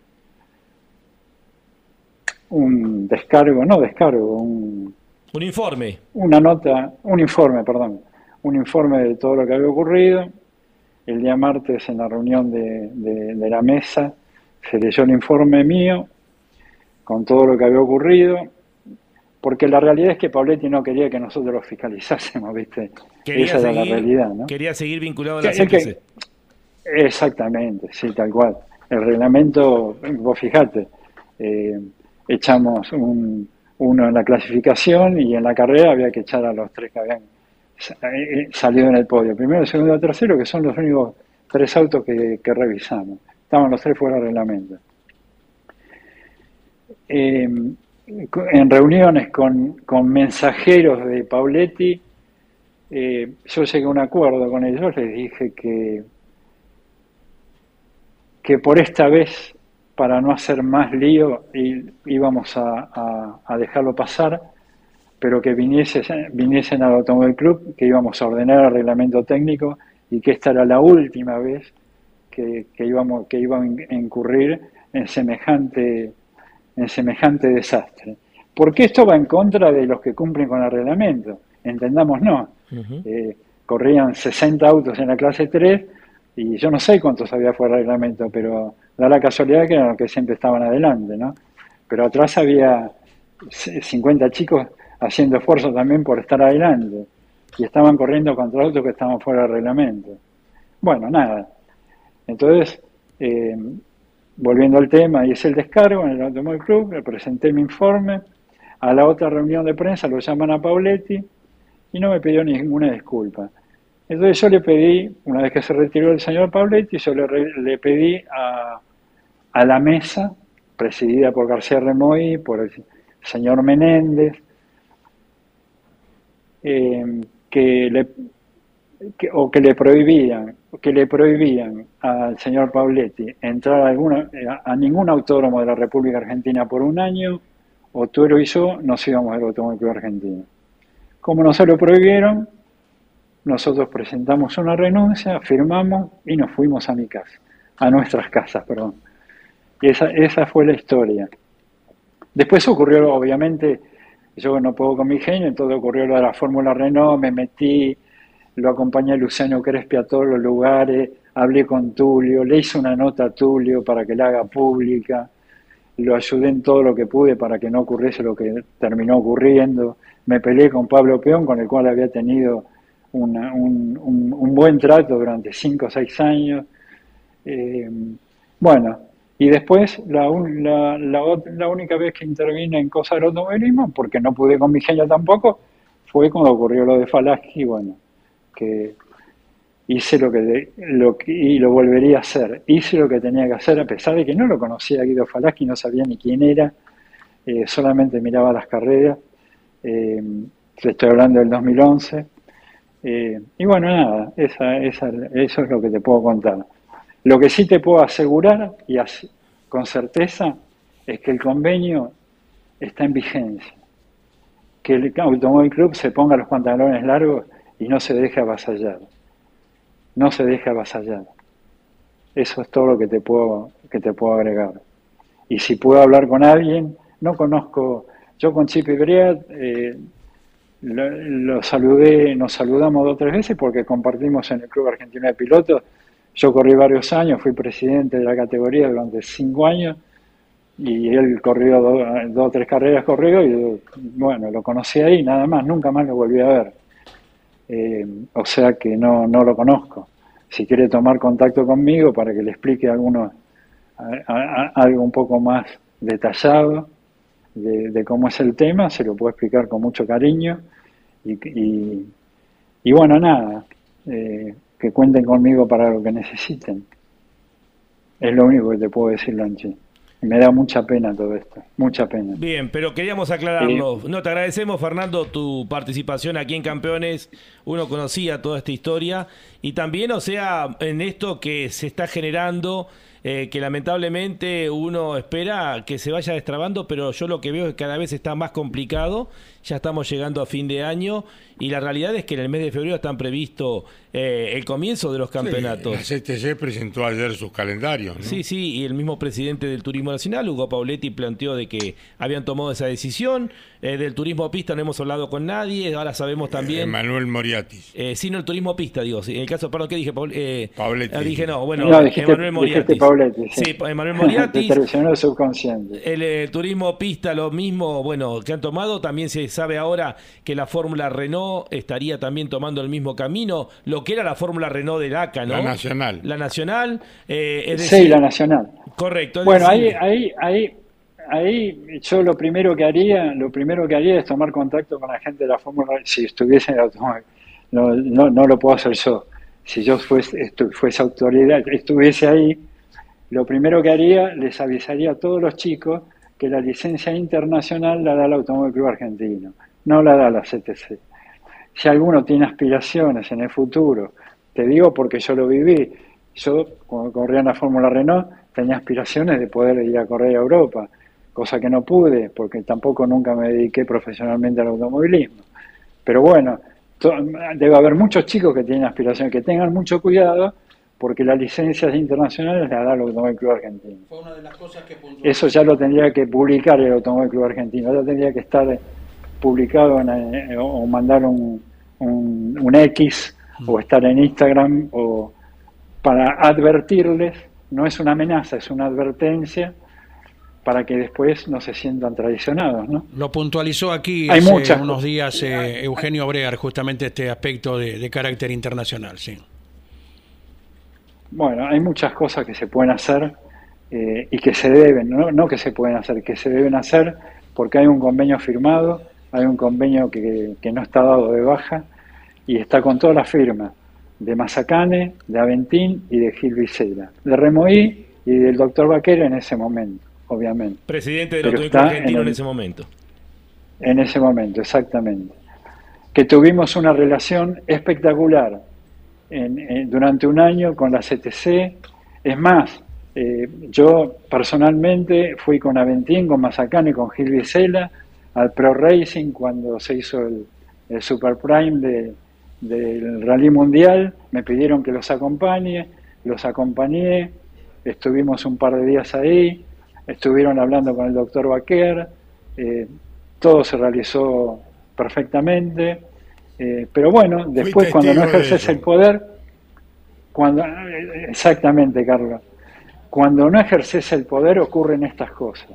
un descargo, no descargo, un, un informe. Una nota, un informe, perdón, un informe de todo lo que había ocurrido el día martes en la reunión de, la mesa se leyó el informe mío con todo lo que había ocurrido, porque la realidad es que Pauletti no quería que nosotros lo fiscalizásemos, ¿viste? Esa era la realidad, ¿no? Quería seguir vinculado a la exactamente, sí, tal cual. El reglamento, vos fijate, eh, echamos un, uno en la clasificación y en la carrera había que echar a los tres que habían salió en el podio. Primero, segundo tercero, que son los únicos tres autos que, revisamos. Estaban los tres fuera de reglamento. Em, en reuniones con, mensajeros de Pauletti, eh, yo llegué a un acuerdo con ellos, les dije que, que por esta vez, para no hacer más lío, íbamos a dejarlo pasar pero que viniesen, viniesen al Automóvil Club, que íbamos a ordenar el reglamento técnico y que esta era la última vez que, íbamos, que iban a incurrir en semejante, en semejante desastre. Porque esto va en contra de los que cumplen con el reglamento, entendamos no. Eh, corrían 60 autos en la clase 3 y yo no sé cuántos había fuera del reglamento, pero da la casualidad que eran los que siempre estaban adelante, ¿no? Pero atrás había 50 chicos haciendo esfuerzo también por estar adelante y estaban corriendo contra autos que estaban fuera del reglamento. Bueno, nada, Entonces, eh, volviendo al tema, hice el descargo en el Automóvil Club, le presenté mi informe, a la otra reunión de prensa lo llaman a Pauletti y no me pidió ninguna disculpa. Entonces yo le pedí, una vez que se retiró el señor Pauletti, yo le, pedí a, a, la mesa, presidida por García Remoy, por el señor Menéndez, eh, que le, o que le prohibían, que le prohibían al señor Pauletti entrar a, alguna, a ningún autódromo de la República Argentina por un año, o Tuero y yo nos íbamos al Automóvil Argentino. Como nos se lo prohibieron, nosotros presentamos una renuncia, firmamos y nos fuimos a mi casa, a nuestras casas, perdón. Esa, esa fue la historia. Después ocurrió, obviamente, yo no puedo con mi genio, entonces ocurrió lo de la Fórmula Renault, me metí, lo acompañé a Luciano Crespi a todos los lugares, hablé con Tulio, le hice una nota a Tulio para que la haga pública, lo ayudé en todo lo que pude para que no ocurriese lo que terminó ocurriendo, me peleé con Pablo Peón, con el cual había tenido un, un, buen trato durante cinco o seis años. Eh, bueno, y después la, la, la, única vez que intervine en cosas del automovilismo, porque no pude con mi genio tampoco, fue cuando ocurrió lo de Falaschi, bueno, que hice lo que, lo y lo volvería a hacer. Hice lo que tenía que hacer, a pesar de que no lo conocía Guido Falaschi, no sabía ni quién era, eh, solamente miraba las carreras. Eh, estoy hablando del 2011. Eh, y bueno, nada, esa, esa, eso es lo que te puedo contar. Lo que sí te puedo asegurar, y con certeza, es que el convenio está en vigencia. Que el Automóvil Club se ponga los pantalones largos y no se deje avasallar. No se deje avasallar. Eso es todo lo que te puedo, que te puedo agregar. Y si puedo hablar con alguien, no conozco, yo con Chip y eh, lo, saludé, nos saludamos dos o tres veces porque compartimos en el Club Argentino de Pilotos. Yo corrí varios años, fui presidente de la categoría durante cinco años y él corrió dos o tres carreras corrió y bueno, lo conocí ahí, nada más, nunca más lo volví a ver. Eh, o sea que no, no lo conozco. Si quiere tomar contacto conmigo para que le explique alguno, algo un poco más detallado, de, cómo es el tema, se lo puedo explicar con mucho cariño. Y, y, bueno, nada, eh, que cuenten conmigo para lo que necesiten. Es lo único que te puedo decir, Lanchi. Me da mucha pena todo esto, mucha pena. Bien, pero queríamos aclararlo. No, te agradecemos, Fernando, tu participación aquí en Campeones. Uno conocía toda esta historia y también, o sea, en esto que se está generando eh, que lamentablemente uno espera que se vaya destrabando, pero yo lo que veo es que cada vez está más complicado. Ya estamos llegando a fin de año y la realidad es que en el mes de febrero están previsto eh, el comienzo de los campeonatos. Sí, la CTC presentó ayer sus calendarios. Sí, sí, y el mismo presidente del Turismo Nacional, Hugo Pauletti, planteó de que habían tomado esa decisión. Eh, del turismo pista no hemos hablado con nadie, ahora sabemos también. Manuel Moriatis. Eh, sí, no, el turismo pista, digo. en el caso, perdón, ¿qué dije? Pauletti. Ah, dije, no, bueno, no, dijiste, Emanuel Moriatis. Pauletti, sí. sí, Emanuel Moriatis. [LAUGHS] subconsciente. El turismo pista, lo mismo, bueno, que han tomado. También se sabe ahora que la Fórmula Renault estaría también tomando el mismo camino, lo que era la Fórmula Renault de DACA, ¿no? La nacional. La nacional. Eh, es decir, sí, la nacional. Correcto. Bueno, ahí, ahí, ahí, ahí yo lo primero que haría, lo primero que haría es tomar contacto con la gente de la Fórmula si estuviese en el automóvil. No, no, no lo puedo hacer yo. Si yo fuese, fuese autoridad, estuviese ahí, lo primero que haría, les avisaría a todos los chicos que la licencia internacional la da el Automóvil Argentino, no la da la CTC. Si alguno tiene aspiraciones en el futuro, te digo porque yo lo viví, yo cuando corría en la Fórmula Renault tenía aspiraciones de poder ir a correr a Europa, cosa que no pude porque tampoco nunca me dediqué profesionalmente al automovilismo. Pero bueno, debe haber muchos chicos que tienen aspiraciones, que tengan mucho cuidado porque las licencias internacionales las da el Automóvil Club Argentino. Eso ya lo tendría que publicar el Automóvil Club Argentino, ya tendría que estar publicado eh, o mandar un, un, X o estar en Instagram o para advertirles, no es una amenaza, es una advertencia para que después no se sientan traicionados. ¿no? Lo puntualizó aquí hace unos días eh, Eugenio Brear, justamente este aspecto de, carácter internacional. sí Bueno, hay muchas cosas que se pueden hacer eh, y que se deben, ¿no? no que se pueden hacer, que se deben hacer porque hay un convenio firmado, hay un convenio que, que no está dado de baja y está con todas las firmas de Mazacane, de Aventín y de Gil Vicera, de Remoí y del doctor Vaquero en ese momento, obviamente. Presidente del Automóvil Argentino en, ese momento. En ese momento, exactamente. Que tuvimos una relación espectacular durante un año con la CTC. Es más, eh, yo personalmente fui con Aventín, con Mazacane y con Gil Vicela al Pro Racing cuando se hizo el, Super Prime de, del Rally Mundial, me pidieron que los acompañe, los acompañé, estuvimos un par de días ahí, estuvieron hablando con el doctor Baquer, eh, todo se realizó perfectamente, eh, pero bueno, después cuando no ejerces el poder, cuando exactamente Carlos, cuando no ejerces el poder ocurren estas cosas,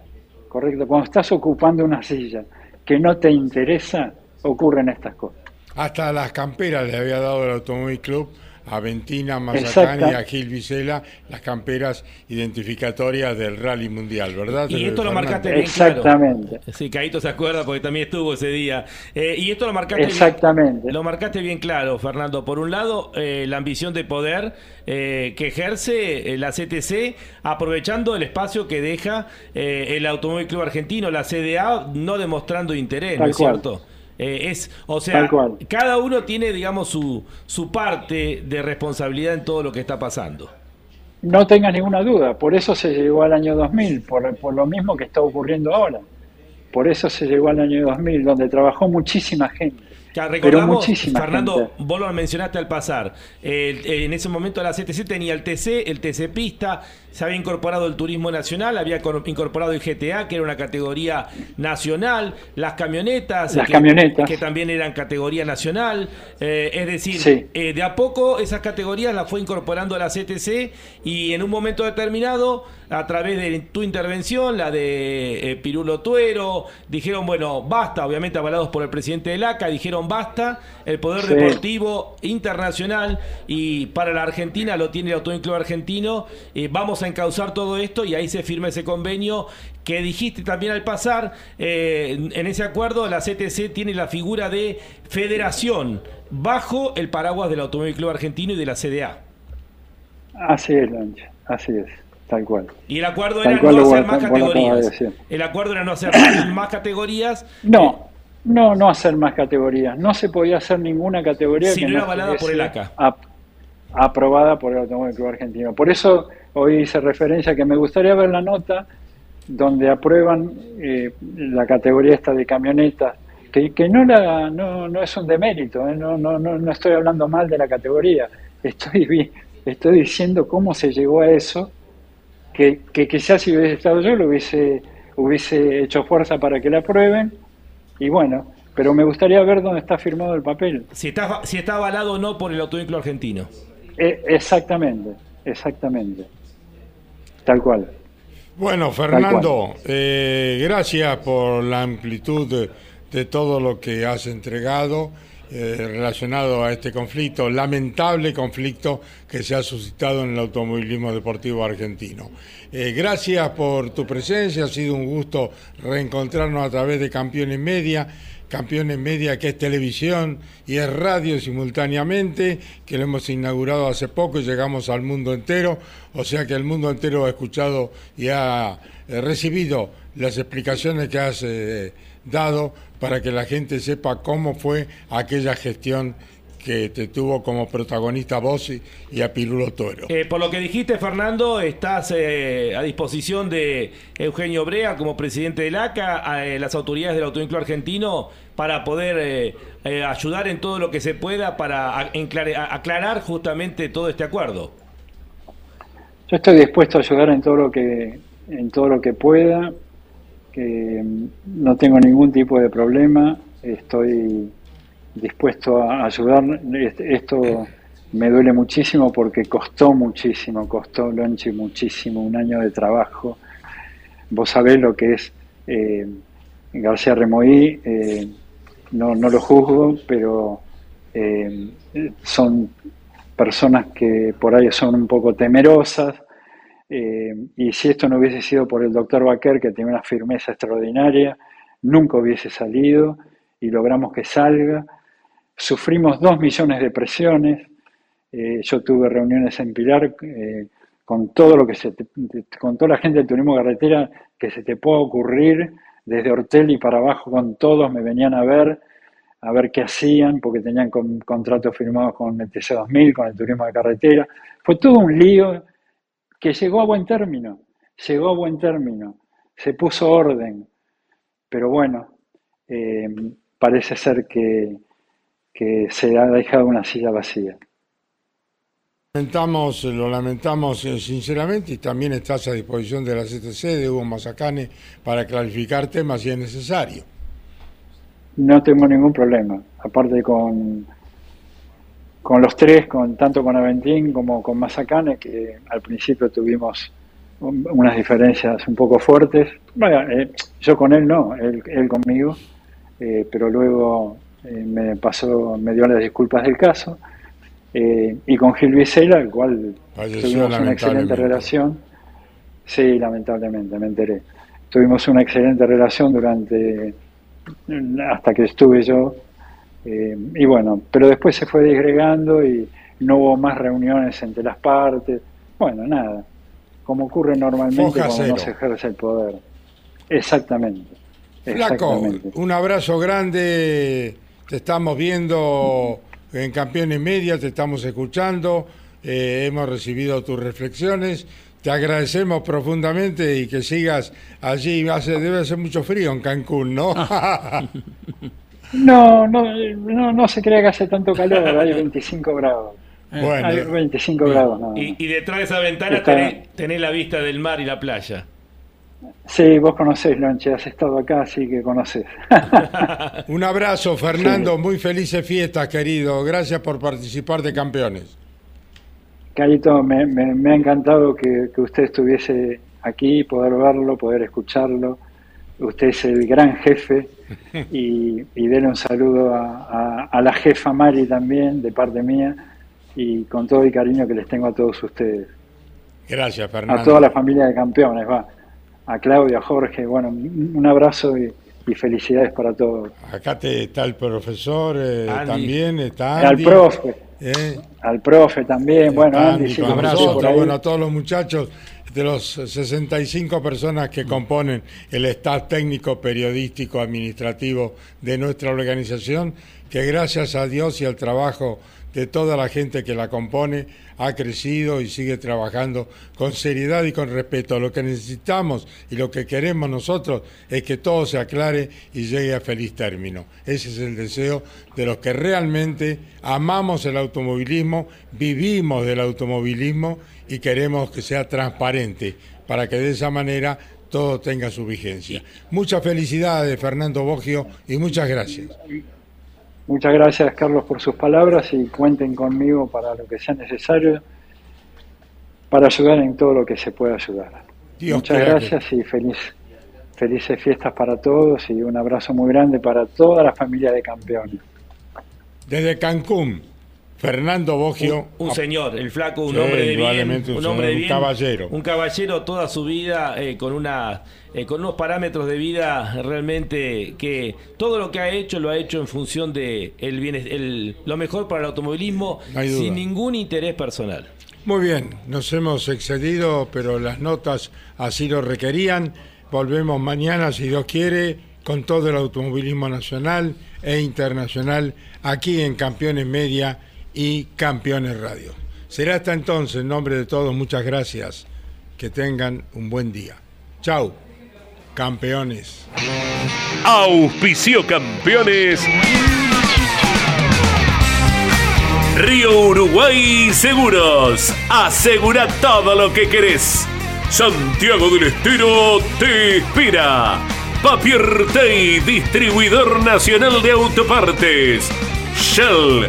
correcto, cuando estás ocupando una silla que no te interesa, ocurren estas cosas. Hasta las camperas le había dado el Automóvil Club a Ventina Mazacán y a Gil Vicela, las camperas identificatorias del Rally Mundial, ¿verdad? Y esto lo marcaste bien Exactamente. Sí, Caíto se acuerda porque también estuvo ese día. Eh, y esto lo marcaste Exactamente. Bien, lo marcaste bien claro, Fernando. Por un lado, eh, la ambición de poder eh, que ejerce la CTC, aprovechando el espacio que deja el Automóvil Club Argentino, la CDA, no demostrando interés, ¿no es cierto? Eh, es, o sea, cada uno tiene, digamos, su, su parte de responsabilidad en todo lo que está pasando. No tengas ninguna duda, por eso se llegó al año 2000, por, por lo mismo que está ocurriendo ahora. Por eso se llegó al año 2000, donde trabajó muchísima gente. Ya, recordamos, Fernando, vos lo mencionaste al pasar. en ese momento la CTC tenía el TC, el TC Pista, se había incorporado el turismo nacional, había incorporado el GTA, que era una categoría nacional, las camionetas, las que, camionetas. que también eran categoría nacional. Eh, es decir, eh, de a poco esas categorías las fue incorporando la CTC y en un momento determinado, a través de tu intervención, la de eh, Pirulo Tuero, dijeron, bueno, basta, obviamente avalados por el presidente del ACA, dijeron basta, el poder deportivo internacional y para la Argentina lo tiene el Automóvil Club Argentino, vamos a encauzar todo esto y ahí se firma ese convenio que dijiste también al pasar, eh, en ese acuerdo la CTC tiene la figura de federación bajo el paraguas del Automóvil Club Argentino y de la CDA. Así es, así es. Tal cual. Y el acuerdo era no hacer más categorías. El acuerdo era no hacer más categorías. No, no, no hacer más categorías. No se podía hacer ninguna categoría que no, avalada por el ACA. Aprobada por el Automóvil Club Argentino. Por eso hoy hice referencia que me gustaría ver la nota donde aprueban eh, la categoría esta de camionetas, que, que no, la, no, no es un demérito, eh, no, no, no, no estoy hablando mal de la categoría, estoy, estoy diciendo cómo se llegó a eso, que, que quizás si hubiese estado yo lo hubiese, hubiese hecho fuerza para que la aprueben, y bueno, pero me gustaría ver dónde está firmado el papel. Si está, si está avalado o no por el autovehículo argentino. Eh, exactamente, exactamente. Tal cual. Bueno, Fernando, eh, gracias por la amplitud de, todo lo que has entregado eh, relacionado a este conflicto, lamentable conflicto que se ha suscitado en el automovilismo deportivo argentino. Gracias por tu presencia, ha sido un gusto reencontrarnos a través de Campeones Media. Campeones Media, que es televisión y es radio simultáneamente, que lo hemos inaugurado hace poco y llegamos al mundo entero, o sea que el mundo entero ha escuchado y ha eh, recibido las explicaciones que has eh, dado para que la gente sepa cómo fue aquella gestión que te tuvo como protagonista vos y, a Pirulo Toro. Eh, por lo que dijiste, Fernando, estás eh, a disposición de Eugenio Brea como presidente del ACA, a, eh, las autoridades del Automóvil Argentino, para poder ayudar en todo lo que se pueda para aclarar justamente todo este acuerdo. Yo estoy dispuesto a ayudar en todo lo que en todo lo que pueda, que mm, no tengo ningún tipo de problema, estoy dispuesto a ayudar. Esto me duele muchísimo porque costó muchísimo, costó Lonchi muchísimo, un año de trabajo. Vos sabés lo que es eh, García Remoí, eh, no, no lo juzgo, pero eh, son personas que por ahí son un poco temerosas. y si esto no hubiese sido por el doctor Baquer, que tiene una firmeza extraordinaria, nunca hubiese salido y logramos que salga. Sufrimos dos millones de presiones. Eh, yo tuve reuniones en Pilar eh, con todo lo que se te- con toda la gente del turismo carretera que se te pueda ocurrir, desde Ortelli para abajo con todos, me venían a ver, a ver qué hacían, porque tenían con- contratos firmados con el TC2000, con el turismo de carretera. Fue todo un lío que llegó a buen término, llegó a buen término, se puso orden, pero bueno, eh, parece ser que, que se ha dejado una silla vacía. Lamentamos, lo lamentamos eh, sinceramente y también estás a disposición de la CTC, de Hugo Mazacane, para clarificar temas si es necesario. No tengo ningún problema, aparte con, con los tres, con, tanto con Aventín como con Mazacane, que al principio tuvimos un- unas diferencias un poco fuertes. Bueno, eh, yo con él no, él, él conmigo, eh, pero luego eh, me pasó, me dio las disculpas del caso. Eh, y con Gil Vicela, el cual Falleció tuvimos una excelente relación. Sí, lamentablemente, me enteré. Tuvimos una excelente relación durante hasta que estuve yo. eh, y bueno, pero después se fue disgregando y no hubo más reuniones entre las partes. Bueno, nada, como ocurre normalmente Foja cuando no se ejerce el poder. Exactamente. Flaco, un abrazo grande, te estamos viendo en Campeones Media, te estamos escuchando, eh, hemos recibido tus reflexiones, te agradecemos profundamente y que sigas allí, hace, debe hacer mucho frío en Cancún, ¿no? [LAUGHS] No, no, no, no se crea que hace tanto calor, hay [LAUGHS] 25 grados. bueno, Hay 25 grados, y detrás de esa ventana Está- tenés, tenés la vista del mar y la playa. Sí, vos conocés, Lonche, has estado acá, así que conocés. [LAUGHS] un abrazo, Fernando, muy felices fiestas, querido, gracias por participar de Campeones. Carito, me, me- me ha encantado que, que usted estuviese aquí, poder verlo, poder escucharlo. Usted es el gran jefe y, y denle un saludo a, a- a la jefa Mari también, de parte mía, y con todo el cariño que les tengo a todos ustedes. Gracias, Fernando. A toda la familia de campeones, va. A Claudia, a Jorge, bueno, un un abrazo y, y felicidades para todos. Acá te, está el profesor eh, Andy. también, está Al Andy. profe, eh, al profe también, bueno, Andy, Andy sí, por ahí. bueno, a todos los muchachos de los 65 personas que componen el staff técnico, periodístico, administrativo de nuestra organización, que gracias a Dios y al trabajo de toda la gente que la compone, ha crecido y sigue trabajando con seriedad y con respeto. Lo que necesitamos y lo que queremos nosotros es que todo se aclare y llegue a feliz término. Ese es el deseo de los que realmente amamos el automovilismo, vivimos del automovilismo y queremos que sea transparente para que de esa manera todo tenga su vigencia. Muchas felicidades, Fernando Bogio, y muchas gracias. Muchas gracias, Carlos, por sus palabras y cuenten conmigo para lo que sea necesario para ayudar en todo lo que se pueda ayudar. Dios Muchas gracias y feliz, felices fiestas para todos y un abrazo muy grande para toda la familia de campeones. Desde Cancún, Fernando Bogio. Un, un señor, el flaco, un Sí, hombre de bien, un un hombre de un caballero. un caballero toda su vida eh, con una eh, con unos parámetros de vida realmente que todo lo que ha hecho lo ha hecho en función de el bien, el, lo mejor para el automovilismo No sin ningún interés personal. Muy bien, nos hemos excedido, pero las notas así lo requerían. Volvemos mañana, si Dios quiere, con todo el automovilismo nacional e internacional aquí en Campeones Media y Campeones Radio. Será hasta entonces, en nombre de todos, muchas gracias. Que tengan un buen día. Chau, campeones. Auspicio campeones. Río Uruguay Seguros. Asegura todo lo que querés. Santiago del Estero te inspira. Papier Tay, distribuidor nacional de autopartes. Shell,